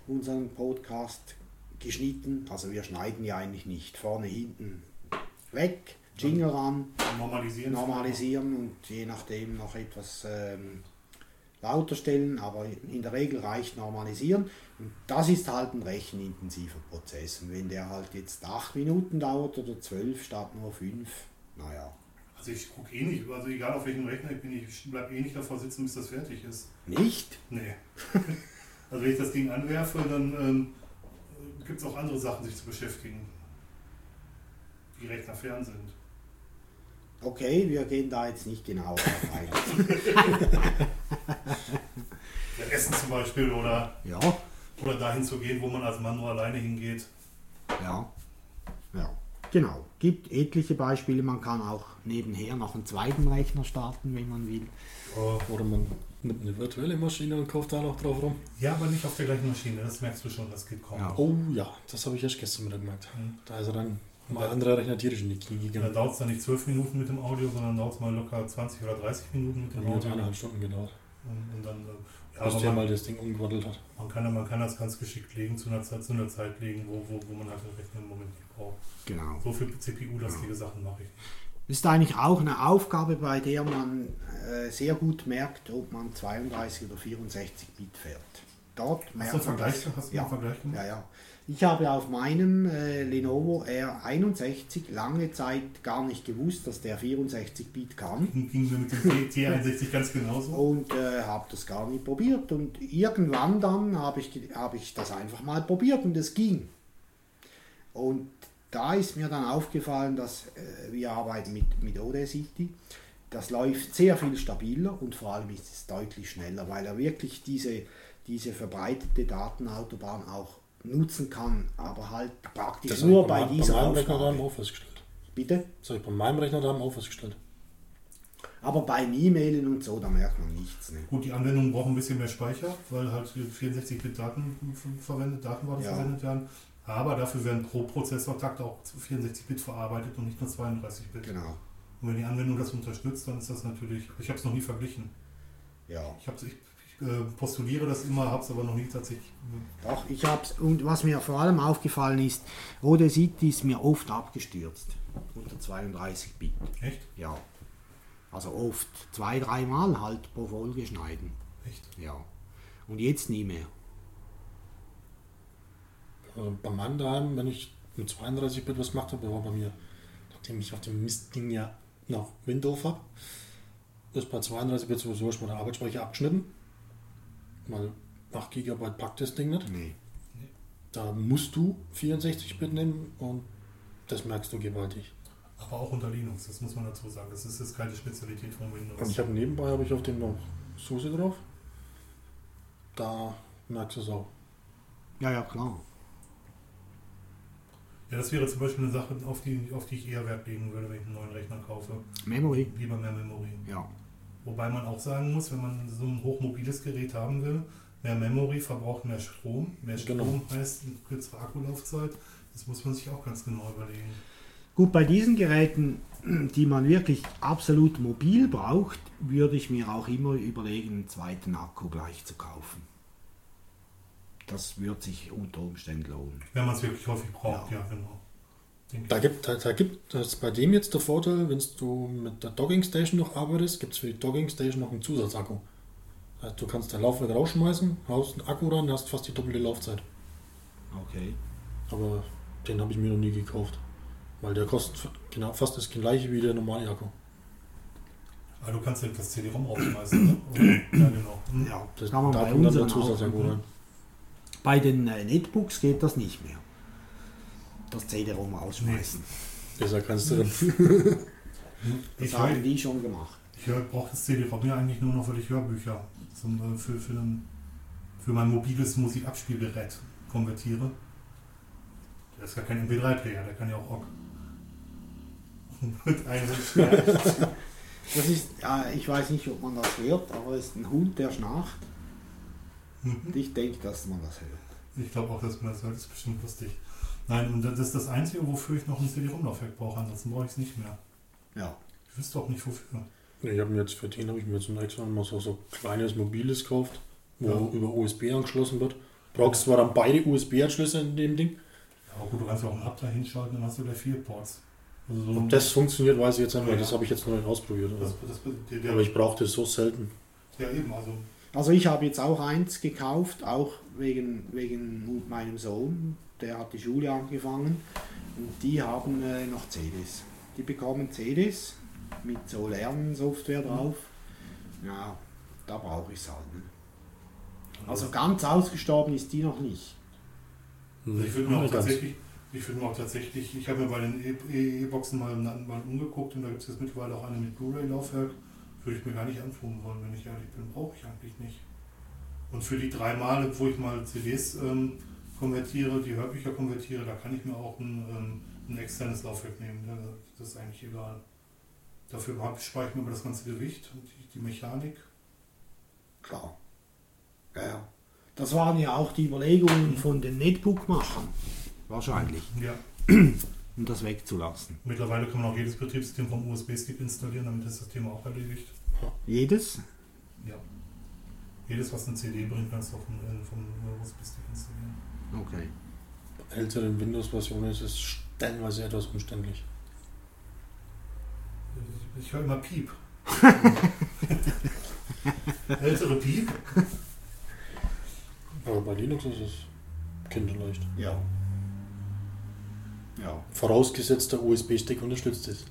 B: unseren Podcast geschnitten. Also wir schneiden ja eigentlich nicht. Vorne, hinten weg, Jingle ran,
C: Normalisieren.
B: normalisieren und je nachdem noch etwas ähm, lauter stellen, aber in der Regel reicht normalisieren. Und das ist halt ein rechenintensiver Prozess. Und wenn der halt jetzt 8 Minuten dauert oder 12 statt nur 5, naja,
C: Also ich gucke eh nicht, also egal auf welchem Rechner ich bin, ich bleibe eh nicht davor sitzen, bis das fertig ist.
B: nicht?
C: Nee. [LAUGHS] also wenn ich das Ding anwerfe, dann ähm, gibt es auch andere Sachen, sich zu beschäftigen. Die Rechner fern sind.
B: Okay, wir gehen da jetzt nicht genau drauf ein. [LAUGHS]
C: Ja, Essen zum Beispiel oder,
B: ja,
C: oder dahin zu gehen, wo man als Mann nur alleine hingeht.
B: ja, ja, genau. Gibt etliche Beispiele. Man kann auch nebenher noch einen zweiten Rechner starten, wenn man will.
D: Oder man nimmt eine virtuelle Maschine und kauft da noch drauf rum.
C: Ja, aber nicht auf der gleichen Maschine, das merkst du schon, das geht kaum.
B: Ja.
D: Oh ja, das habe ich erst gestern wieder gemerkt.
C: Mhm.
D: Da ist er dann Mal andere Rechner tierisch in die Knie
C: Da
D: gegangen.
C: dauert es dann nicht 12 Minuten mit dem Audio, sondern dauert es mal locker 20 oder 30 Minuten mit dem Audio.
D: eineinhalb Stunden gedauert.
C: Und, und dann, äh, ja,
D: Bis der
C: man,
D: mal das Ding umgewaddelt hat.
C: man, kann, man kann das ganz geschickt legen, zu einer Zeit, zu einer Zeit legen, wo, wo, wo man halt den Rechner im Moment nicht braucht.
B: Genau.
C: So viel CPU-lastige Sachen mache ich nicht.
B: Das ist eigentlich auch eine Aufgabe, bei der man äh, sehr gut merkt, ob man 32 oder 64 Bit fährt. Dort
C: Hast du
B: merkt
C: einen
B: man
C: Vergleich,
B: das.
C: hast du
B: Ja.
C: einen Vergleich gemacht?
B: Ja, ja. Ich habe auf meinem äh, Lenovo R61 lange Zeit gar nicht gewusst, dass der 64 Bit kann. [LAUGHS]
C: Ging mir mit dem T- T61 ganz genauso.
B: und äh, habe das gar nicht probiert. Und irgendwann dann habe ich, habe ich das einfach mal probiert und es ging. Und da ist mir dann aufgefallen, dass äh, wir arbeiten mit, mit Audacity. Das läuft sehr viel stabiler und vor allem ist es deutlich schneller, weil er wirklich diese, diese verbreitete Datenautobahn auch nutzen kann, aber halt praktisch
D: Das
B: nur bei
D: ich bei,
B: dieser
D: bei meinem Rechner auch festgestellt.
B: Bitte?
D: Das habe ich bei meinem Rechner daheim auch festgestellt.
B: Aber beim E-Mailen und so, da merkt man nichts. Ne?
C: Gut, die Anwendungen brauchen ein bisschen mehr Speicher, weil halt 64-Bit Daten verwendet, Datenworte
B: Ja.
C: verwendet werden. Aber dafür werden pro Prozessortakt auch 64-Bit verarbeitet und nicht nur 32-Bit.
B: Genau.
C: Und wenn die Anwendung das unterstützt, dann ist das natürlich. Ich habe es noch nie verglichen.
B: Ja.
C: Ich, hab's, ich, ich äh, postuliere das immer, habe es aber noch nie tatsächlich.
B: Doch, ich hab's. Und was mir vor allem aufgefallen ist, Audacity ist mir oft abgestürzt. Unter 32 Bit.
C: Echt?
B: Ja. Also oft. Zwei, dreimal halt pro Folge schneiden.
C: Echt?
B: Ja. Und jetzt nie mehr.
D: Also bei meinem daheim, wenn ich mit 32-Bit was gemacht habe, war bei mir, nachdem ich auf dem Mistding ja noch Windows habe, ist bei 32-Bit sowieso schon mal der Arbeitsspeicher abgeschnitten. Weil 8 GB packt das Ding nicht.
B: Nee.
D: Da musst du 64-Bit nehmen und das merkst du gewaltig.
C: Aber auch unter Linux, das muss man dazu sagen. Das ist jetzt keine Spezialität von Windows.
D: Und ich habe nebenbei habe ich auf dem noch SUSE drauf. Da merkst du es auch.
B: Ja, ja, klar.
C: Ja, das wäre zum Beispiel eine Sache, auf die, auf die ich eher Wert legen würde, wenn ich einen neuen Rechner kaufe.
B: Memory.
C: Lieber mehr Memory.
B: Ja.
C: Wobei man auch sagen muss, wenn man so ein hochmobiles Gerät haben will, mehr Memory verbraucht mehr Strom. Mehr Strom
D: Genau.
C: heißt eine kürzere Akkulaufzeit. Das muss man sich auch ganz genau überlegen.
B: Gut, bei diesen Geräten, die man wirklich absolut mobil braucht, würde ich mir auch immer überlegen, einen zweiten Akku gleich zu kaufen. Das wird sich unter Umständen lohnen.
C: Wenn man es wirklich häufig braucht,
B: Ja.
C: ja, genau.
D: Da gibt da, da gibt es bei dem jetzt der Vorteil, wenn du mit der Dogging Station noch arbeitest, gibt es für die Dogging Station noch einen Zusatzakku. Das heißt, du kannst dein Laufwerk rausschmeißen, haust einen Akku ran, hast fast die doppelte Laufzeit.
B: Okay.
D: Aber den habe ich mir noch nie gekauft. Weil der kostet genau, fast das gleiche wie der normale Akku.
C: Aber du kannst ja das CD-ROM rausschmeißen, ne? Oder? [CLEARS THROAT] Ja, genau. Hm.
B: Ja,
D: Das,
B: kann man
D: da
B: bei
D: kommt der. Zusatzakku rein.
B: Bei den äh, Netbooks geht das nicht mehr. Das CD-ROM ausschmeißen.
D: Ist ja keins [LAUGHS] drin.
B: Das
C: Ich,
B: haben die schon gemacht.
C: ich brauche das CD-ROM ja eigentlich nur noch, weil ich Hörbücher zum, äh, für, für, einen, für mein mobiles Musikabspielgerät konvertiere. Der ist gar kein MP3-Player, der kann ja auch Rock. [LAUGHS] Mit einem Schmerz.
B: Das ist, ja, ich weiß nicht, ob man das hört, aber es ist ein Hund, der schnarcht.
C: Mhm.
B: Ich denke, dass man das hört.
C: Ich glaube auch, dass man das hört, das ist bestimmt lustig. Nein, und das ist das Einzige, wofür ich noch ein CD-ROM-Laufwerk brauche, ansonsten brauche ich es nicht mehr.
B: Ja.
C: Ich wüsste auch nicht wofür.
D: Ich habe mir jetzt für den habe ich mir jetzt ein extra mal so, so kleines mobiles gekauft, wo
C: Ja.
D: über USB angeschlossen wird. Brauchst zwar dann beide USB-Anschlüsse in dem Ding.
C: Ja, aber gut, du kannst ja auch einen Hub da hinschalten, dann hast du gleich vier Ports. Also so
D: Ob das funktioniert, weiß ich jetzt nicht mehr.
C: Ja.
D: Das habe ich jetzt noch nicht ausprobiert.
C: das,
D: Oder?
C: das, der, der,
D: Aber ich brauche das so selten.
C: ja, eben, also
B: Also ich habe jetzt auch eins gekauft, auch wegen, wegen meinem Sohn. Der hat die Schule angefangen und die haben äh, noch CDs. Die bekommen CDs mit so Lernsoftware drauf. Ja, da brauche ich es halt. Ne? Also ganz ausgestorben ist die noch nicht.
C: Ich würde mir auch tatsächlich, ich mir auch tatsächlich, ich habe mir bei den E-Boxen mal, mal umgeguckt und da gibt es jetzt mittlerweile auch eine mit Blu-ray-Laufwerk. Würde ich mir gar nicht antun wollen, wenn ich ehrlich bin, brauche ich eigentlich nicht. Und für die drei Male, wo ich mal CDs ähm, konvertiere, die Hörbücher konvertiere, da kann ich mir auch ein, ähm, ein externes Laufwerk nehmen. ne? Das ist eigentlich egal. Dafür spare ich mir aber das ganze Gewicht und die, die Mechanik.
B: Klar. Ja, ja. Das waren ja auch die Überlegungen von den Netbook-Machern. Wahrscheinlich.
C: Ja.
B: um das wegzulassen.
C: Mittlerweile kann man auch jedes Betriebssystem vom USB-Stick installieren, damit ist das Thema auch erledigt.
B: Jedes?
C: Ja. Jedes, was eine CD bringt, kannst du auch vom, äh, vom USB-Stick installieren.
B: Okay.
D: Bei älteren Windows-Versionen ist es stellenweise etwas umständlich.
C: Ich höre immer Piep. [LAUGHS] Ältere Piep?
D: Aber bei Linux ist es kinderleicht.
B: Ja. Ja.
D: Vorausgesetzt der USB-Stick unterstützt es.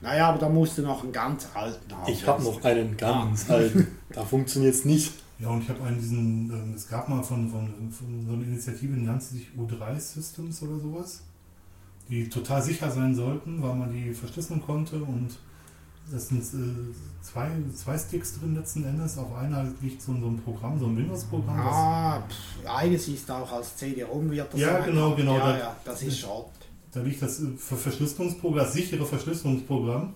B: Naja, aber da musst du noch einen ganz alten haben.
D: Ich habe noch einen ganz alten. Da funktioniert es nicht.
C: Ja, und ich habe einen diesen, ähm, es gab mal von, von, von so einer Initiative, die nannte sich U3 Systems oder sowas, die total sicher sein sollten, weil man die verschlüsseln konnte und das sind äh, zwei, zwei Sticks drin letzten Endes. Auf einer liegt so, so ein Programm, so ein Windows-Programm. das-
B: Ah, pff, eines ist auch als CD-ROM wird das
C: Ja,
B: sein.
C: genau, genau,
B: Ja,
C: da-
B: ja, das ist Schrott.
C: Da liegt das äh, Ver- Verschlüsselungsprogramm, das sichere Verschlüsselungsprogramm,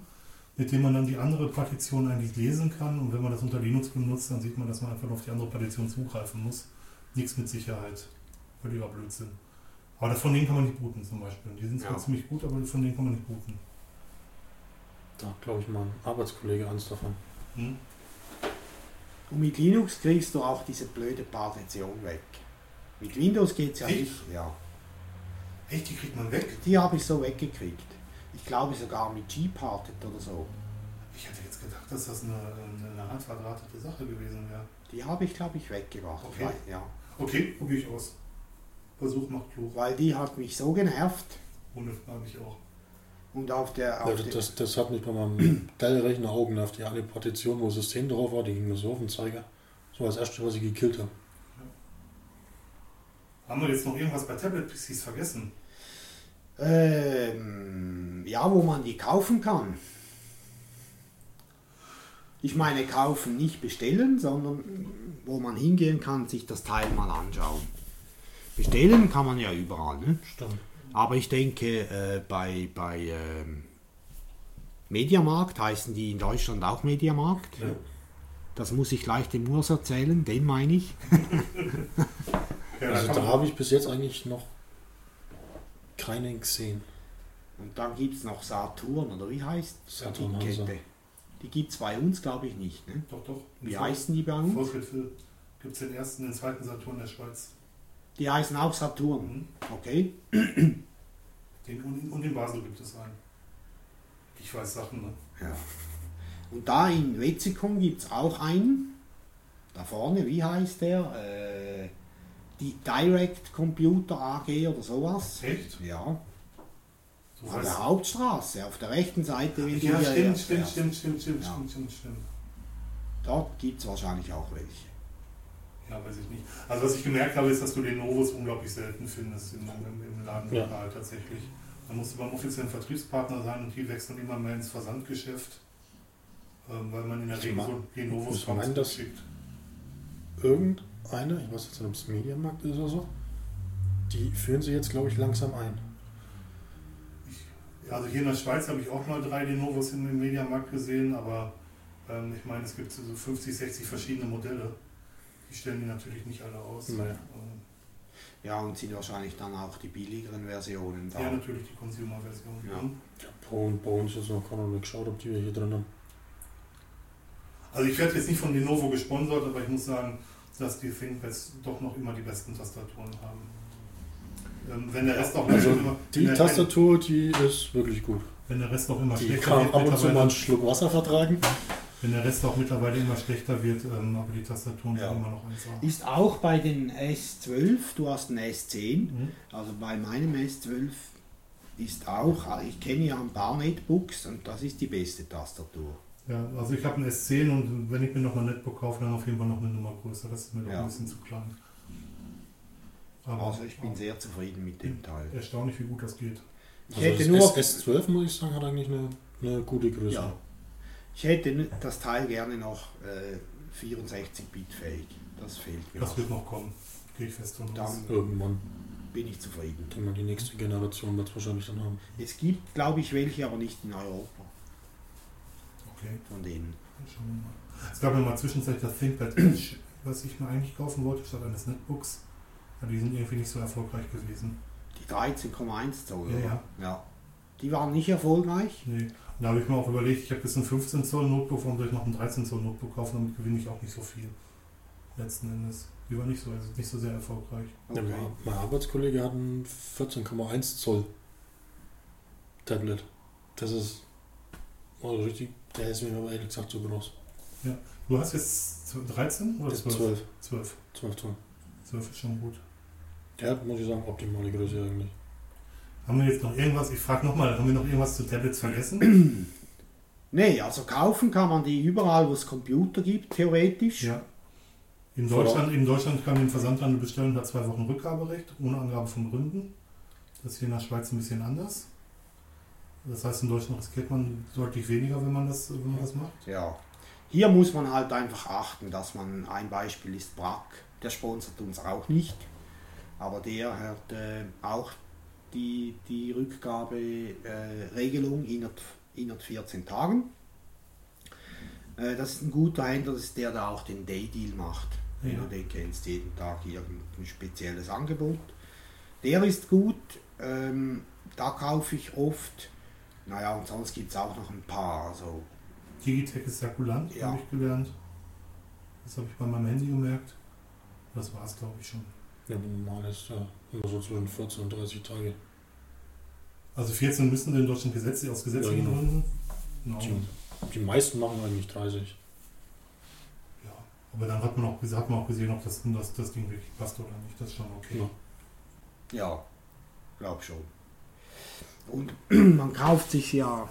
C: mit dem man dann die andere Partition eigentlich lesen kann. Und wenn man das unter Linux benutzt, dann sieht man, dass man einfach nur auf die andere Partition zugreifen muss. Nichts mit Sicherheit. Völliger Blödsinn. Aber von denen kann man nicht booten zum Beispiel. Die sind zwar
B: Ja.
C: ziemlich gut, aber von denen kann man nicht booten.
D: Da glaube ich mal ein Arbeitskollege eins davon.
C: Hm?
B: Und mit Linux kriegst du auch diese blöde Partition weg. Mit Windows geht es ja
C: Echt?
B: nicht. Ja.
C: Echt, die kriegt man weg?
B: Die habe ich so weggekriegt. Ich glaube sogar mit Gparted oder so.
C: Ich hätte jetzt gedacht, dass das eine, eine hart verdrahtete Sache gewesen wäre.
B: Die habe ich, glaube ich, weggemacht.
C: Okay.
B: Weil, ja.
C: Okay, probiere ich aus. Versuch macht klug.
B: Weil die hat mich so genervt.
C: Ohne Frage ich auch.
B: Und auf der. Auf der
D: das, das hat mich bei meinem [CLEARS THROAT] Dell-Rechner auch genervt. Die eine Partition, wo System drauf war, die ging mir so auf den Zeiger. So als erste, was ich gekillt habe.
C: Haben wir jetzt noch irgendwas bei Tablet-PCs vergessen?
B: ähm, ja, wo man die kaufen kann. Ich meine, kaufen nicht bestellen, sondern wo man hingehen kann, sich das Teil mal anschauen. Bestellen kann man ja überall. Ne?
D: Stimmt.
B: Aber ich denke, äh, bei, bei ähm, Mediamarkt heißen die in Deutschland auch Mediamarkt.
C: Ja.
B: Das muss ich gleich dem Urs erzählen, den meine ich. [LAUGHS]
C: Ja,
D: Also da habe ich bis jetzt eigentlich noch keinen gesehen.
B: Und dann gibt es noch Saturn, oder wie heißt
D: Saturn
B: die. Kette? Die gibt es bei uns, glaube ich, nicht. Ne?
C: Doch, doch.
B: Wie heißen die bei uns?
C: Vorschritte gibt es den ersten, den zweiten Saturn der Schweiz.
B: Die heißen auch Saturn.
C: Mhm.
B: Okay. [CLEARS THROAT]
C: Den, und, in- und in Basel gibt es einen. Ich weiß Sachen, ne?
B: Ja. Und da in Wetzikon gibt es auch einen. Da vorne, wie heißt der? Äh, die Direct Computer AG oder sowas.
C: Echt?
B: Ja,
C: So
B: an der Hauptstraße, auf der rechten Seite. Wenn du
C: Ja,
B: hier
C: stimmt, stimmt,
B: Ja.
C: stimmt, stimmt, stimmt,
B: Ja.
C: stimmt, stimmt, stimmt.
B: Dort gibt es wahrscheinlich auch welche.
C: Ja, weiß ich nicht. Also was ich gemerkt habe, ist, dass du den Novus unglaublich selten findest im, im, im Ladenlokal tatsächlich. Da musst du beim offiziellen Vertriebspartner sein und die wechseln immer mehr ins Versandgeschäft, ähm, weil man in der Regel so den Novus
D: ich mein, Irgendeine, ich weiß jetzt nicht, ob es Mediamarkt ist oder so, die führen sie jetzt, glaube ich, langsam ein.
C: Ja, Also hier in der Schweiz habe ich auch mal drei Denovos im im Mediamarkt gesehen, aber ähm, ich meine, es gibt so 50, 60 verschiedene Modelle. Die stellen die natürlich nicht alle aus.
D: Naja.
C: Ähm,
B: Ja, und sind wahrscheinlich dann auch die billigeren Versionen da.
C: ja, natürlich die Consumer-Version.
B: Ja.
C: Mhm.
D: Ja, bei, uns ist noch keiner nicht geschaut, ob die wir hier drin haben.
C: Also ich werde jetzt nicht von Lenovo gesponsert, aber ich muss sagen, dass die ThinkPads doch noch immer die besten Tastaturen haben. Ähm, wenn der Rest auch
D: Also
C: immer,
D: Die Tastatur, die ist wirklich gut.
C: wenn der Rest auch immer
D: Die
C: schlechter
D: kann
C: wird,
D: ab und zu mal einen
C: mittlerweile,
D: Schluck Wasser vertragen.
C: wenn der Rest auch mittlerweile immer schlechter wird, ähm, aber die Tastaturen
B: Ja.
C: sind immer noch 1A.
B: Ist auch bei den S12, du hast einen S10,
C: Mhm.
B: also bei meinem S12 ist auch, ich kenne ja ein paar Netbooks und das ist die beste Tastatur.
C: Ja, also ich habe ein S10 und wenn ich mir noch mal ein Netbook kaufe, dann auf jeden Fall noch eine Nummer größer. Das ist mir doch
B: Ja.
C: ein bisschen zu klein. Aber
B: Also ich bin sehr zufrieden mit dem Teil.
C: erstaunlich, wie gut das geht.
B: Ich
D: Also
B: hätte
D: das
B: nur,
D: S, S12, muss ich sagen, hat eigentlich eine, eine gute Größe.
B: ja, ich hätte das Teil gerne noch äh, 64-Bit fähig. Das fehlt mir.
C: Das
B: noch.
C: wird noch kommen. Gehe ich fest aus.
B: Dann
D: Irgendwann,
B: bin ich zufrieden.
D: mal, die nächste Generation wird es wahrscheinlich dann haben.
B: Es gibt, glaube ich, welche, aber nicht in Europa
C: Okay,
B: von denen.
C: dann schauen wir mal. Es gab ja mal zwischenzeitlich das ThinkPad Edge, was ich mir eigentlich kaufen wollte, statt eines Netbooks. Aber die sind irgendwie nicht so erfolgreich gewesen.
B: Die 13,1 Zoll.
C: Ja,
B: oder?
C: ja.
B: ja. Die waren nicht erfolgreich.
C: Nee. Und da habe ich mir auch überlegt, ich habe jetzt ein 15 Zoll Notebook, warum soll ich noch ein 13 Zoll Notebook kaufen? Damit gewinne ich auch nicht so viel. Letzten Endes. Die war nicht so, also nicht so sehr erfolgreich.
D: Ja,
B: Okay.
D: mein- mein Arbeitskollege hat ein 14,1 Zoll Tablet. Das ist also richtig, der ist mir aber ehrlich gesagt zu groß.
C: Du hast jetzt 13 oder
D: Das ist
C: 12?
D: 12.
C: 12.
D: 12 Zoll.
C: 12 ist schon gut.
D: Der hat, muss ich sagen, optimale Größe eigentlich.
C: Haben wir jetzt noch irgendwas, ich frage nochmal, haben wir noch irgendwas zu Tablets vergessen? [CLEARS THROAT]
B: Nee, also kaufen kann man die überall, wo es Computer gibt, theoretisch.
C: ja. In Deutschland, in Deutschland kann man den Versandhandel bestellen und hat zwei Wochen Rückgaberecht, ohne Angabe von Gründen. Das ist hier in der Schweiz ein bisschen anders. Das heißt, in Deutschland riskiert man deutlich weniger, wenn man das, wenn man das macht.
B: Ja. Hier muss man halt einfach achten, dass man, ein Beispiel ist Brack, der sponsert uns auch nicht, aber der hat äh, auch die, die Rückgaberegelung äh, Regelung innerhalb, innerhalb 14 Tagen. Äh, das ist ein guter Händler, das ist der, der auch den Day Deal macht. Wenn
C: Ja.
B: du den kennst, jeden Tag irgendein spezielles Angebot. Der ist gut, ähm, da kaufe ich oft. Naja, und sonst gibt es auch noch ein paar. Also
C: Digitech ist sehr kulant,
B: Ja.
C: habe ich gelernt. Das habe ich bei meinem Handy gemerkt. Das war es, glaube ich, schon.
D: Ja, normal ist ja immer so zwischen 14 und 30 Tage.
C: Also 14 müssen in Deutschland gesetzlich aus gesetzlichen
D: Ja, genau.
C: Gründen. Genau.
D: Die, die meisten machen eigentlich 30.
C: Ja. Aber dann hat man auch, hat man auch gesehen, ob das, das, das Ding wirklich passt oder nicht. Das ist schon okay.
D: Ja.
B: Ja, glaub schon. Und [CLEARS THROAT] man kauft sich ja,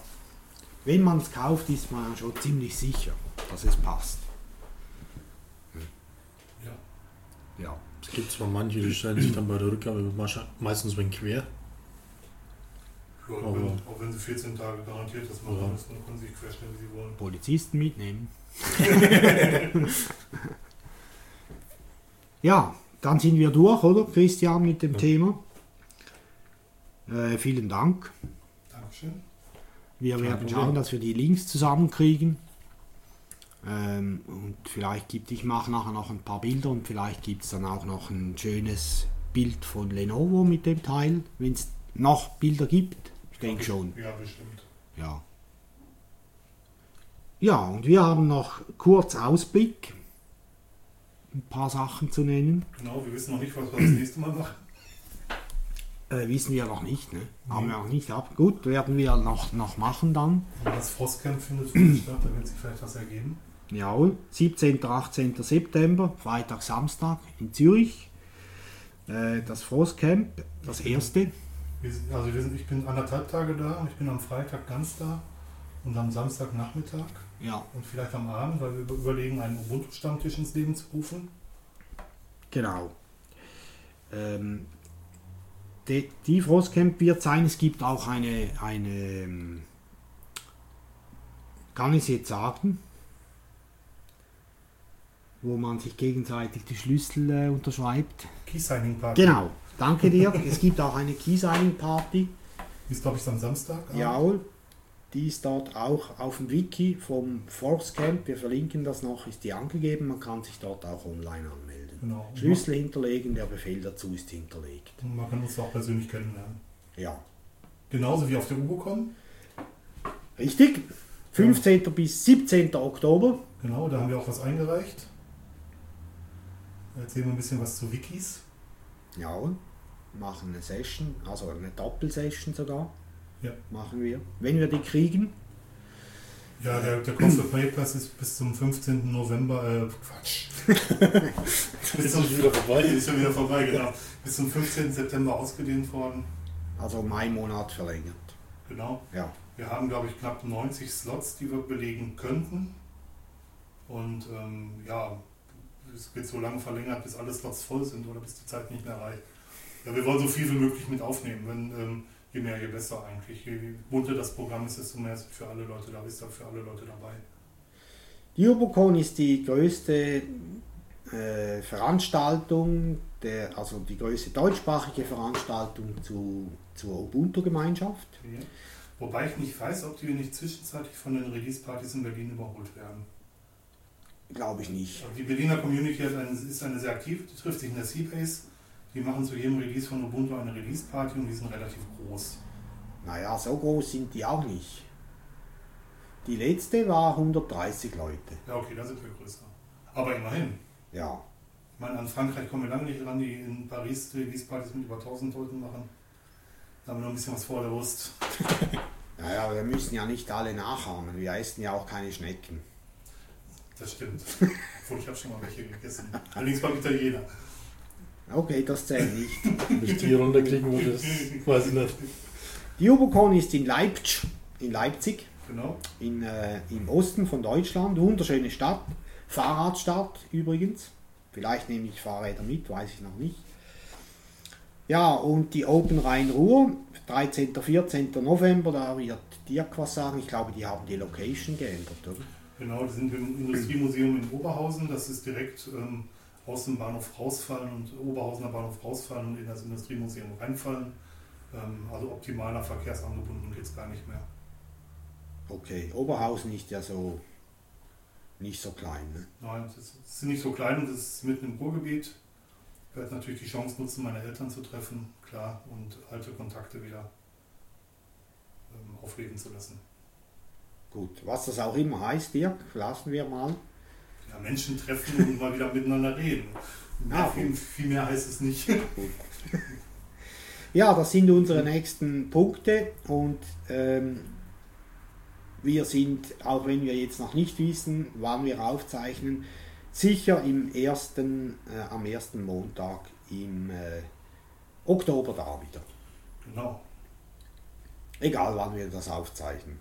B: wenn man es kauft, ist man ja schon ziemlich sicher, dass es passt.
C: Ja.
B: Ja.
D: Es gibt zwar manche, die stellen sich dann bei der Rückgabe meist- meistens wenn quer.
C: Ja,
D: Aber-
C: wenn, auch wenn sie 14 Tage garantiert das machen
D: Ja.
C: müssen, dann können sie sich querstellen, wie sie wollen.
B: Polizisten mitnehmen. [LAUGHS] ja, dann sind wir durch, oder Christian, mit dem
D: Ja.
B: Thema. Äh, vielen Dank.
C: Dankeschön.
B: Wir
D: Kein
B: werden
D: Problem.
B: schauen, dass wir die Links zusammenkriegen. Ähm, und vielleicht gibt ich mache nachher noch ein paar Bilder und vielleicht gibt es dann auch noch ein schönes Bild von Lenovo mit dem Teil, wenn es noch Bilder gibt. Ich denke schon.
C: Ja, bestimmt.
B: Ja. Ja, und wir haben noch kurz Ausblick. Ein paar Sachen zu nennen.
C: Genau, wir wissen noch nicht, was wir das nächste Mal machen.
B: Äh, wissen wir noch nicht, ne? Haben wir noch nicht ab. Gut, werden wir noch, noch machen dann.
C: Aber das Frostcamp findet statt, da wird sich vielleicht was ergeben.
B: Jawohl, 17. 18. September, Freitag, Samstag in Zürich. Äh, das Frostcamp, das erste.
C: Wir also wir sind, ich bin anderthalb Tage da, ich bin am Freitag ganz da und am Samstagnachmittag
B: Ja,
C: und vielleicht am Abend, weil wir über- überlegen, einen Ubuntu-Stammtisch ins Leben zu rufen.
B: genau. Ähm, die, Frostcamp wird sein, es gibt auch eine, eine ähm, kann ich es jetzt sagen, wo man sich gegenseitig die Schlüssel äh, unterschreibt.
C: Key-Signing-Party.
B: Genau, danke dir. es gibt auch eine Key-Signing-Party.
C: Die ist, glaube ich, am Samstag.
B: Jawohl, die ist dort auch auf dem Wiki vom Force Camp. Wir verlinken das noch, ist die angegeben. Man kann sich dort auch online anmelden.
C: Genau.
B: Schlüssel hinterlegen, der Befehl dazu ist hinterlegt.
C: Und man kann uns auch persönlich kennenlernen.
B: Ja,
C: Genauso wie auf der UboCon.
B: richtig. 15. bis 17. Oktober.
C: Genau, da haben wir auch was eingereicht. Erzählen wir ein bisschen was zu Wikis.
B: Jawohl, machen eine Session, also eine Doppelsession sogar.
C: Ja.
B: Machen wir. Wenn wir die kriegen.
C: Ja, der, der Cost of Papers ist bis zum 15. November, äh, Quatsch. [LAUGHS] bis zum,
D: wieder vorbei. [LAUGHS]
C: ist schon wieder vorbei, genau. Bis zum 15. September ausgedehnt worden.
B: Also Mai Monat verlängert.
C: Genau.
B: Ja.
C: Wir haben, glaube ich, knapp 90 Slots, die wir belegen könnten. Und ähm, ja, es wird so lange verlängert, bis alle Slots voll sind oder bis die Zeit nicht mehr reicht. Ja, wir wollen so viel wie möglich mit aufnehmen. Wenn, ähm, je mehr, je besser eigentlich. Je bunter das Programm ist, desto mehr ist für alle Leute da, ist da für alle Leute dabei.
B: Die UboCon ist die größte äh, Veranstaltung, der, also die größte deutschsprachige Veranstaltung zu, zur Ubuntu-Gemeinschaft.
C: Ja. Wobei ich nicht weiß, ob die nicht zwischenzeitlich von den Release-Partys in Berlin überholt werden.
B: Glaube ich nicht.
C: Die Berliner Community ist eine sehr aktiv, die trifft sich in der Seabase. Die machen zu jedem Release von Ubuntu eine Release-Party und die sind relativ groß.
B: Naja, so groß sind die auch nicht. Die letzte war 130 Leute.
C: Ja, okay, da sind wir größer. Aber immerhin.
B: Ja.
C: Ich meine, an Frankreich kommen wir lange nicht ran, die in Paris Release-Partys mit über 1000 Leuten machen. Da haben wir noch ein bisschen was vor der Brust. [LAUGHS]
B: Naja, wir müssen ja nicht alle nachahmen. Wir essen ja auch keine Schnecken.
C: Das stimmt. Obwohl, ich habe schon mal welche gegessen. Allerdings beim Italiener.
B: Okay, das zählt nicht.
D: Bis die runterkriegen wir das, weiß ich nicht.
B: Die Ubocon ist in Leipzig, in Leipzig,
C: Genau.
B: in, äh, im Osten von Deutschland. Wunderschöne Stadt. Fahrradstadt übrigens. Vielleicht nehme ich Fahrräder mit, weiß ich noch nicht. Ja, und die Open Rhein-Ruhr, 13. 14. November, da wird Dirk was sagen. Ich glaube, die haben die Location geändert, oder?
C: Genau, die sind im Industriemuseum in Oberhausen. Das ist direkt ähm, aus dem Bahnhof rausfallen und Oberhausener Bahnhof rausfallen und in das Industriemuseum reinfallen. Ähm, also optimaler verkehrsangebunden geht es gar nicht mehr.
B: Okay, Oberhausen ist ja so nicht so klein. Ne?
C: Nein, es ist, nicht so klein und es ist mitten im Ruhrgebiet. Ich werde natürlich die Chance nutzen, meine Eltern zu treffen, klar, und alte Kontakte wieder ähm, aufleben zu lassen.
B: Gut, was das auch immer heißt, Dirk, lassen wir mal.
C: Ja, Menschen treffen und mal wieder miteinander reden.
B: Ah,
C: viel, viel mehr heißt es nicht.
B: Ja, das sind unsere nächsten Punkte und ähm, wir sind, auch wenn wir jetzt noch nicht wissen, wann wir aufzeichnen, sicher im ersten, äh, am ersten Montag im äh, Oktober da wieder.
C: genau.
B: Egal wann wir das aufzeichnen.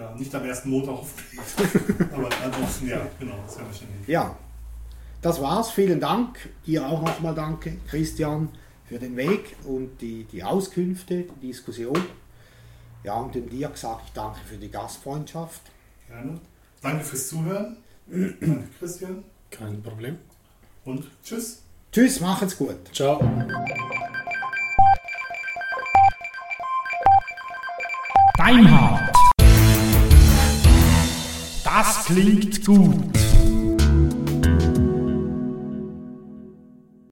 C: Ja, nicht am ersten Montag. [LAUGHS] Aber ansonsten, ja, genau, hin.
B: Ja, das war's. Vielen Dank. Dir auch nochmal danke, Christian, für den Weg und die, die Auskünfte, die Diskussion. Ja, und dem Dirk sage ich danke für die Gastfreundschaft.
C: Gerne. Danke fürs Zuhören. Danke, Christian.
D: Kein Problem.
C: Und tschüss.
B: Tschüss, macht's gut.
D: Ciao.
A: Deinhard. Das klingt gut.